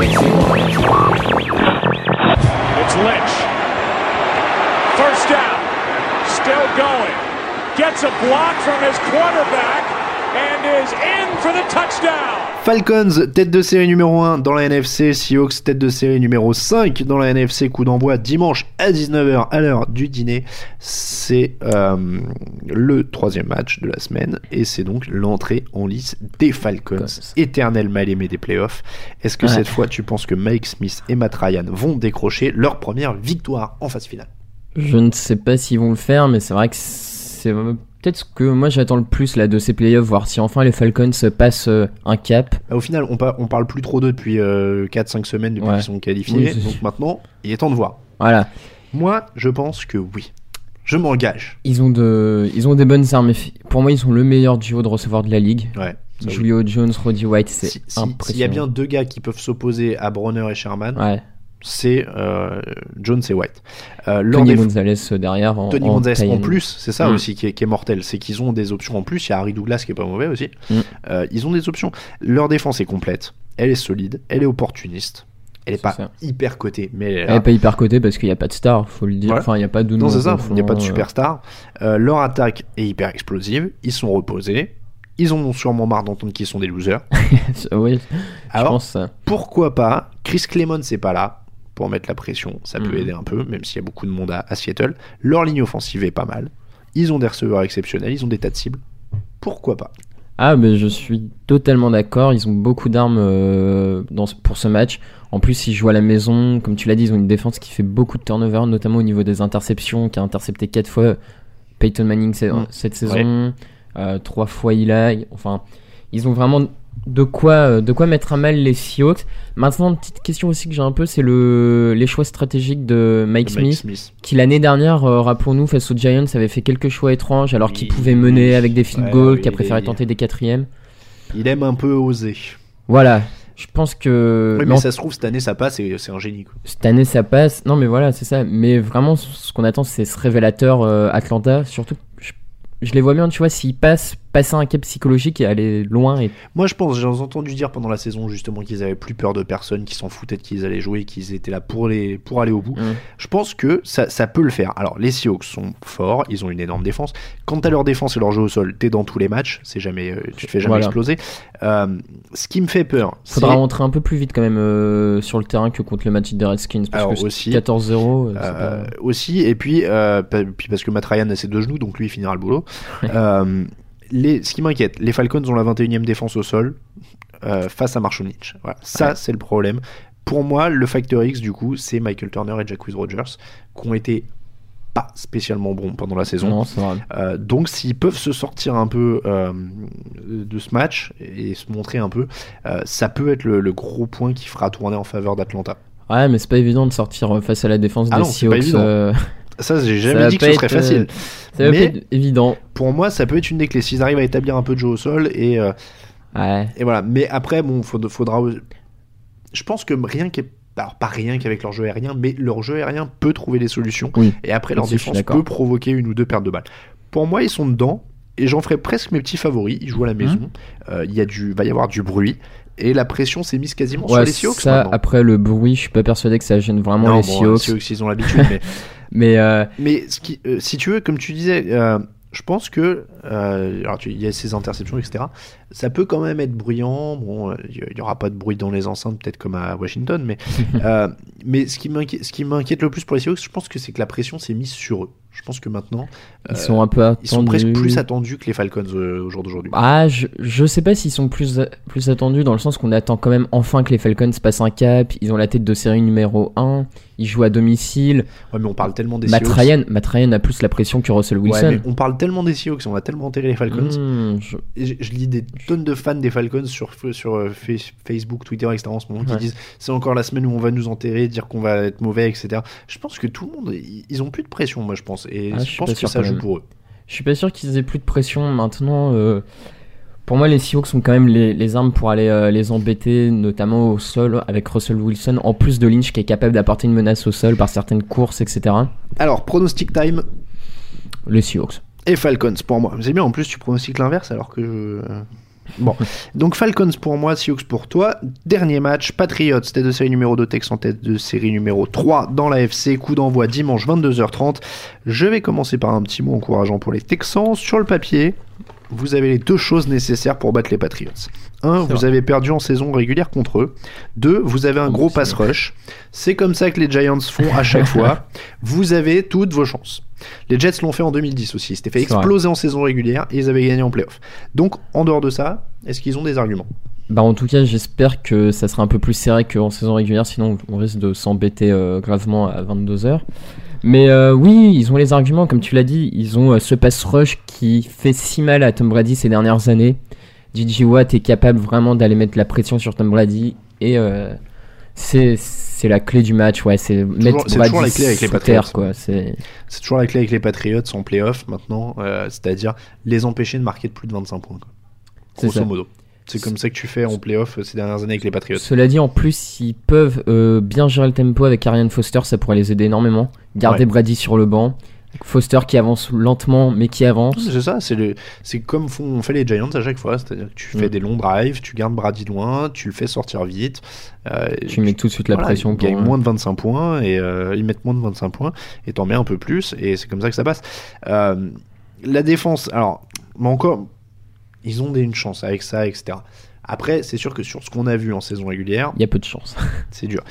It's Lynch. First down. Still going. Gets a block from his quarterback and is in for the touchdown. Falcons, tête de série numéro 1 dans la NFC. Seahawks, tête de série numéro 5 dans la NFC. Coup d'envoi dimanche à 19h à l'heure du dîner. C'est euh, le troisième match de la semaine et c'est donc l'entrée en lice des Falcons. Éternel mal aimé des playoffs. Est-ce que Ouais. cette fois tu penses que Mike Smith et Matt Ryan vont décrocher leur première victoire en phase finale? Je ne sais pas s'ils vont le faire, mais c'est vrai que c'est peut-être ce que moi j'attends le plus là de ces playoffs, voir si enfin les Falcons passent euh, un cap. Bah, Au final, on, par- on parle plus trop d'eux depuis 4-5 semaines depuis Ouais. qu'ils sont qualifiés. Oui, donc maintenant, il est temps de voir. Voilà. Moi, je pense que oui. Je m'engage. Ils ont, de, ils ont des bonnes armes. Pour moi, ils sont le meilleur duo de receveurs de la ligue. Ouais. Julio Jones, Roddy White, c'est Si- si- impressionnant. S'il y a bien deux gars qui peuvent s'opposer à Bronner et Sherman, Ouais. C'est euh, Jones et White. Euh, Tony Gonzalez euh, derrière. En, Tony en Gonzalez en plus, c'est ça Mm. aussi qui est, qui est mortel, c'est qu'ils ont des options en plus. Il y a Harry Douglas qui est pas mauvais aussi. Mm. Euh, ils ont des options. Leur défense est complète, elle est solide, elle est opportuniste. Elle est pas ça. hyper cotée, mais elle est Elle est pas hyper cotée parce qu'il n'y a pas de star, faut le dire. Enfin, il n'y a pas de Non, c'est ça, il n'y a pas de superstar. Euh, leur attaque est hyper explosive, ils sont reposés, ils en ont sûrement marre d'entendre qu'ils sont des losers. oui, Alors, je pense ça. pourquoi pas Chris Clemons c'est pas là pour mettre la pression, ça peut Mhm. aider un peu, même s'il y a beaucoup de monde à, à Seattle. Leur ligne offensive est pas mal. Ils ont des receveurs exceptionnels, ils ont des tas de cibles. Pourquoi pas? Ah, mais je suis totalement d'accord. Ils ont beaucoup d'armes euh, pour ce match. En plus, ils jouent à la maison. Comme tu l'as dit, ils ont une défense qui fait beaucoup de turnover, notamment au niveau des interceptions, qui a intercepté 4 fois Peyton Manning Mm. cette saison, euh, 3 fois Eli. Enfin, ils ont vraiment de quoi, euh, de quoi mettre à mal les Seahawks. Maintenant, une petite question aussi que j'ai un peu, c'est le, les choix stratégiques de Mike, De Mike Smith, qui l'année dernière, euh, rappelons-nous, face aux Giants, avait fait quelques choix étranges alors qu'il pouvait mener oui. avec des field Ouais, goals, oui, qui a préféré est- tenter des quatrièmes. Il aime un peu oser. Voilà. Je pense que. Oui, mais ça se trouve, cette année, ça passe et c'est un génie. Quoi. Cette année, ça passe. Non, mais voilà, c'est ça. Mais vraiment, ce qu'on attend, c'est ce révélateur euh, Atlanta. Surtout, je, je les vois bien, tu vois, s'ils passent, passer un cap psychologique et aller loin. Et... Moi, je pense, j'ai entendu dire pendant la saison justement qu'ils avaient plus peur de personne, qu'ils s'en foutaient de qui ils allaient jouer, qu'ils étaient là pour, les, pour aller au bout. Je pense que ça, ça peut le faire. Alors, les Seahawks sont forts, ils ont une énorme défense. Quant à leur défense et leur jeu au sol, t'es dans tous les matchs, c'est jamais, euh, tu te fais jamais Voilà. exploser. Euh, ce qui me fait peur, Faudra rentrer un peu plus vite quand même euh, sur le terrain que contre le match des Redskins. Parce Alors que aussi, 14-0. euh, c'est Euh, pas- aussi, et puis, puis parce que Matt Ryan a ses deux genoux, donc lui il finira le boulot. Les, ce qui m'inquiète, les Falcons ont la 21e défense au sol euh, face à Marshall Lynch. Voilà, ça Ouais. c'est le problème. Pour moi, le facteur X du coup, c'est Michael Turner et Jacquizz Rogers qui ont été pas spécialement bons pendant la saison. Non. Euh, donc s'ils peuvent se sortir un peu euh, de ce match et se montrer un peu, ça peut être le, le gros point qui fera tourner en faveur d'Atlanta. Ouais, mais c'est pas évident de sortir face à la défense Ah des non, Seahawks. Ça, j'ai ça jamais va dit que ce serait facile. euh, Ça va Mais être évident. pour moi, ça peut être une des clés. S'ils arrivent à établir un peu de jeu au sol et, euh, Ouais. et voilà. Mais après, bon, faudra, faudra. Je pense que rien qu'est alors pas rien qu'avec leur jeu aérien, mais leur jeu aérien peut trouver des solutions. Oui. Et après, leur défense peut provoquer une ou deux pertes de balles. Pour moi, ils sont dedans. Et j'en ferai presque mes petits favoris. Ils jouent à la maison. Mmh. Euh, Il y a du, va y avoir du bruit. Et la pression s'est mise quasiment sur les Seahawks ça, maintenant. après le bruit, je suis pas persuadé que ça gêne vraiment Non, les bon, Seahawks. Seahawks, ils ont l'habitude, mais Mais euh, Mais ce qui, euh, si tu veux, comme tu disais, je pense que alors tu- il y a ces interceptions, etc. Ça peut quand même être bruyant. Bon, il y aura pas de bruit dans les enceintes, peut-être comme à Washington, mais mais ce qui m'inquiète, ce qui m'inquiète le plus pour les Seahawks, je pense que c'est que la pression s'est mise sur eux. Je pense que maintenant, Ils euh, sont un peu ils sont presque attendus. plus attendus que les Falcons euh, au jour d'aujourd'hui. Ah, je, je sais pas s'ils sont plus, plus attendus dans le sens qu'on attend quand même enfin que les Falcons passent un cap. Ils ont la tête de série numéro 1. Ils jouent à domicile. Ouais, mais on parle tellement des Matt Seahawks. Ryan, Matt Ryan a plus la pression que Russell Ouais, Wilson. mais on parle tellement des Seahawks, on a tellement enterré les Falcons. Hmm, je- Et Je, je lis des tonnes de fans des Falcons sur, sur euh, Fa- Facebook, Twitter, etc. en ce moment qui disent c'est encore la semaine où on va nous enterrer, dire qu'on va être mauvais, etc. Je pense que tout le monde, ils ont plus de pression, moi je pense. Et Ah, je pense que ça joue pour eux. Je suis pas sûr qu'ils aient plus de pression maintenant. euh, pour moi, les Seahawks ont quand même les, les armes pour aller euh, les embêter, notamment au sol avec Russell Wilson, en plus de Lynch qui est capable d'apporter une menace au sol par certaines courses, etc. Alors, pronostic time Les Seahawks. et Falcons pour moi. C'est bien, en plus tu pronostiques l'inverse alors que je. euh, Bon, donc Falcons pour moi, Seahawks pour toi. Dernier match, Patriots, tête de série numéro 2, Texans tête de série numéro 3 dans la FC. Coup d'envoi dimanche 22h30. Je vais commencer par un petit mot encourageant pour les Texans. Sur le papier, vous avez les deux choses nécessaires pour battre les Patriots. Un, vous avez perdu en saison régulière contre eux. Deux, vous avez un gros pass rush. C'est comme ça que les Giants font à chaque fois. Vous avez toutes vos chances. Les Jets l'ont fait en 2010 aussi. Ils s'étaient fait vrai. exploser en saison régulière et ils avaient gagné en playoff. Donc, en dehors de ça, est-ce qu'ils ont des arguments? Bah en tout cas, j'espère que ça sera un peu plus serré qu'en saison régulière, sinon on risque de s'embêter euh, gravement à 22h. Mais euh, oui, ils ont les arguments, comme tu l'as dit, ils ont euh, ce pass rush qui fait si mal à Tom Brady ces dernières années. DJ Watt est capable vraiment d'aller mettre la pression sur Tom Brady et euh, c'est c'est la clé du match, ouais, c'est mettre c'est Brady toujours la clé avec les Patriots. terre, quoi. C'est C'est toujours la clé avec les Patriots en playoff maintenant, c'est-à-dire les empêcher de marquer de plus de 25 points. quoi. C'est Grosso ça. modo. C'est comme ça que tu fais en playoff euh, ces dernières années avec les Patriots. Cela dit, en plus, ils peuvent euh, bien gérer le tempo avec Ariane Foster, ça pourrait les aider énormément. Garder Ouais. Brady sur le banc. Foster qui avance lentement, mais qui avance. C'est ça, c'est le, c'est comme font, on fait les Giants à chaque fois, c'est-à-dire que tu fais Mm. des longs drives, tu gardes Brady loin, tu le fais sortir vite. euh, Tu mets tout de suite la voilà, pression Ils gagnent moins de 25 points et euh, ils mettent moins de 25 points et t'en mets un peu plus et c'est comme ça que ça passe. Euh, la défense, alors, mais encore, ils ont des, une chance avec ça, etc. Après, c'est sûr que sur ce qu'on a vu en saison régulière, Il y a peu de chance. c'est dur.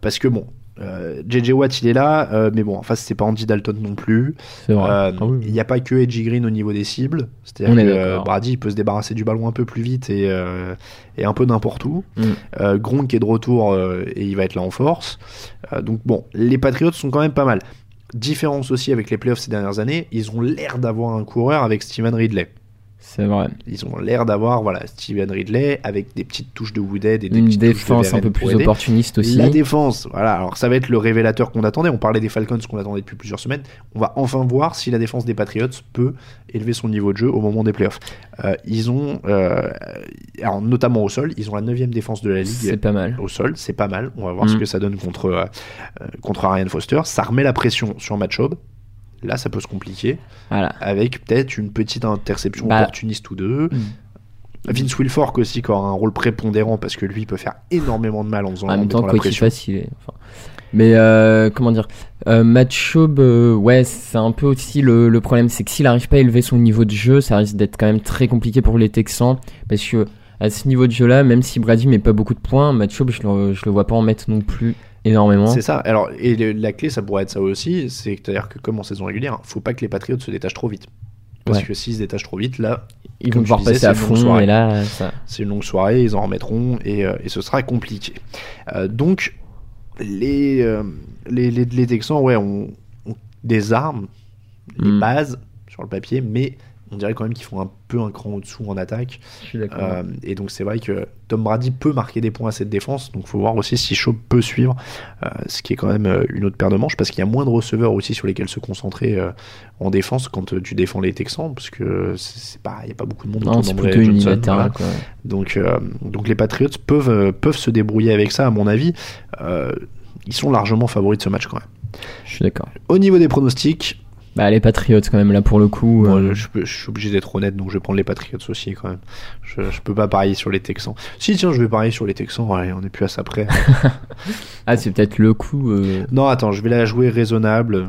Parce que bon, euh, JJ Watt il est là, euh, mais bon, en face c'est pas Andy Dalton non plus. C'est vrai. Euh, Ah oui. Il n'y a pas que Edgy Green au niveau des cibles. C'est-à-dire On que euh. Brady il peut se débarrasser du ballon un peu plus vite et, euh, et un peu n'importe où. Mm. Euh, Gronk est de retour euh, et il va être là en force. Euh, donc bon, les Patriots sont quand même pas mal. Différence aussi avec les playoffs ces dernières années, ils ont l'air d'avoir un coureur avec Steven Ridley. C'est vrai. Ils ont l'air d'avoir voilà Steven Ridley avec des petites touches de Woodhead et des Une petites touches de défense un peu plus opportuniste aussi. La défense, voilà. Alors ça va être le révélateur qu'on attendait. On parlait des Falcons qu'on attendait depuis plusieurs semaines. On va enfin voir si la défense des Patriots peut élever son niveau de jeu au moment des playoffs. Euh, ils ont, euh, alors notamment au sol, ils ont la neuvième défense de la ligue. C'est pas mal. Au sol, c'est pas mal. On va voir Mm. ce que ça donne contre euh, euh, contre Arian Foster. Ça remet la pression sur Matt Schaub. Là, ça peut se compliquer. Voilà. Avec peut-être une petite interception Bah. opportuniste ou deux. Mm. Vince Wilfork aussi qui aura un rôle prépondérant parce que lui il peut faire énormément de mal en faisant En même temps, quoi qu'il fasse, il est. enfin, Mais euh, comment dire euh, Matt Schaub, euh, ouais, c'est un peu aussi le, le problème, c'est que s'il arrive pas à élever son niveau de jeu, ça risque d'être quand même très compliqué pour les Texans, parce que à ce niveau de jeu-là, même si Brady met pas beaucoup de points, Matt Schaub, je le, je le vois pas en mettre non plus énormément. C'est ça. Alors, et le- la clé, ça pourrait être ça aussi, c'est-à-dire que comme en saison régulière, faut pas que les Patriots se détachent trop vite. Parce Ouais. que s'ils se détachent trop vite, là, Ils vont devoir passer à fond, et là, ça- c'est une longue soirée, ils en remettront et, euh, et ce sera compliqué. Euh, donc, les, euh, les, les, les Texans, ouais, ont, ont des armes, les Mm. bases sur le papier, mais on dirait quand même qu'ils font un peu un cran au-dessous en attaque. Je suis d'accord. Euh, et donc c'est vrai que Tom Brady peut marquer des points à cette défense, donc faut voir aussi si Shaw peut suivre, euh, ce qui est quand même euh, une autre paire de manches, parce qu'il y a moins de receveurs aussi sur lesquels se concentrer euh, en défense quand tu défends les Texans, parce que c'est pas, il n'y a pas beaucoup de monde Non, autour c'est d'André plutôt Johnson, unilatéral, voilà. quoi. Donc, donc les Patriots peuvent, peuvent se débrouiller avec ça, à mon avis. Ils sont largement favoris de ce match quand même. Je suis d'accord. Au niveau des pronostics, Bah, les Patriots, quand même, là, pour le coup. euh, je, suis obligé d'être honnête, donc je vais prendre les Patriots aussi quand même. Je, je peux pas parier sur les Texans. Si, tiens, je vais parier sur les Texans. Allez, on est plus à ça près. Ah, c'est peut-être le coup. euh, non, attends, je vais la jouer raisonnable.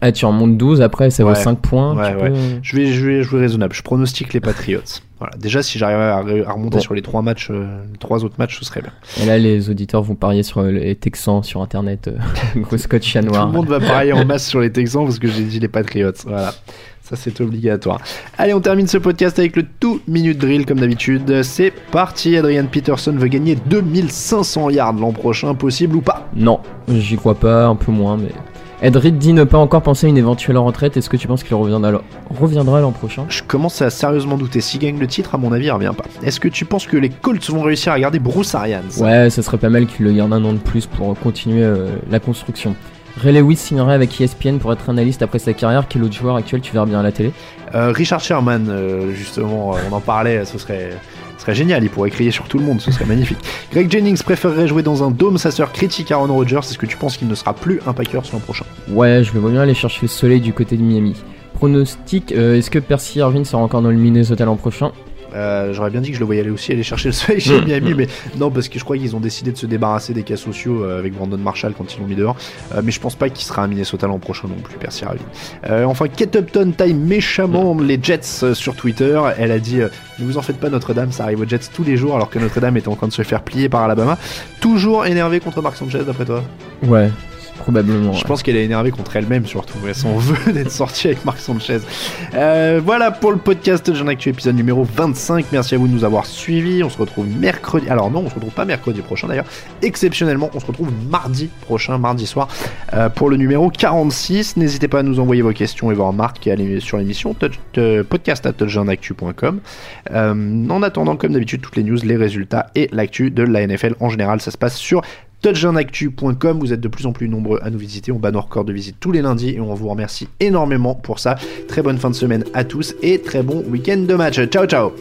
Ah, tu en montes 12, après, ça vaut Ouais. 5 points. Ouais, ouais. peux- Je vais, je vais jouer raisonnable. Je pronostique les Patriots. Voilà. Déjà, si j'arrive à, re- à remonter Bon. sur les trois matchs, euh, les trois autres matchs, ce serait bien. Et là, les auditeurs vont parier sur euh, les Texans sur internet. euh, Gros scotch chat Tout noir. le monde va parier en masse sur les Texans parce que j'ai dit les Patriots. Voilà. Ça, c'est obligatoire. Allez, on termine ce podcast avec le tout minute drill comme d'habitude. C'est parti. Adrian Peterson veut gagner 2500 yards l'an prochain. Possible ou pas? Non, j'y crois pas, un peu moins, mais. Ed Reed dit ne pas encore penser à une éventuelle retraite. Est-ce que tu penses qu'il reviendra, l'an prochain? Je commence à sérieusement douter. S'il gagne le titre, à mon avis, il revient pas. Est-ce que tu penses que les Colts vont réussir à garder Bruce Arians? Ouais, ça serait pas mal qu'il le garde un an de plus pour continuer euh, la construction. Ray Lewis signerait avec ESPN pour être analyste après sa carrière. Quel autre joueur actuel tu verras bien à la télé? Euh, Richard Sherman, euh, justement, on en parlait, ce serait, ce serait génial, il pourrait crier sur tout le monde, ce serait magnifique. Greg Jennings préférerait jouer dans un dôme, sa sœur critique Aaron Rodgers, est-ce que tu penses qu'il ne sera plus un Packers l'an prochain? Ouais, je le vois bien aller chercher le soleil du côté de Miami. Pronostic, euh, est-ce que Percy Irvin sera encore dans le Minnesota l'an prochain? Euh, J'aurais bien dit que je le voyais aller aussi aller chercher le soleil chez Mm. Miami, mais non, parce que je crois qu'ils ont décidé de se débarrasser des cas sociaux euh, avec Brandon Marshall quand ils l'ont mis dehors. Euh, mais je pense pas qu'il sera à Minnesota l'an prochain non plus, Percy Harvin. Euh, enfin, Kate Upton taille méchamment les Jets sur Twitter. Elle a dit Ne vous en faites pas, Notre-Dame, ça arrive aux Jets tous les jours, alors que Notre-Dame est en train de se faire plier par Alabama. Toujours énervé contre Mark Sanchez, d'après toi? Ouais, probablement. Je ouais. pense qu'elle est énervée contre elle-même surtout. Elle s'en veut d'être sortie avec Marc Sanchez. Euh, voilà pour le podcast Jean Actu épisode numéro 25. Merci à vous de nous avoir suivis. On se retrouve mercredi. Alors non, on se retrouve pas mercredi prochain d'ailleurs. Exceptionnellement, on se retrouve mardi prochain, mardi soir, euh, pour le numéro 46. N'hésitez pas à nous envoyer vos questions et vos remarques à l'é- sur l'émission euh, podcast à touchdownactu.com. Euh, en attendant, comme d'habitude, toutes les news, les résultats et l'actu de la NFL en général, ça se passe sur touchdownactu.com. Vous êtes de plus en plus nombreux à nous visiter. On bat nos records de visite tous les lundis et on vous remercie énormément pour ça. Très bonne fin de semaine à tous et très bon week-end de match. Ciao, ciao.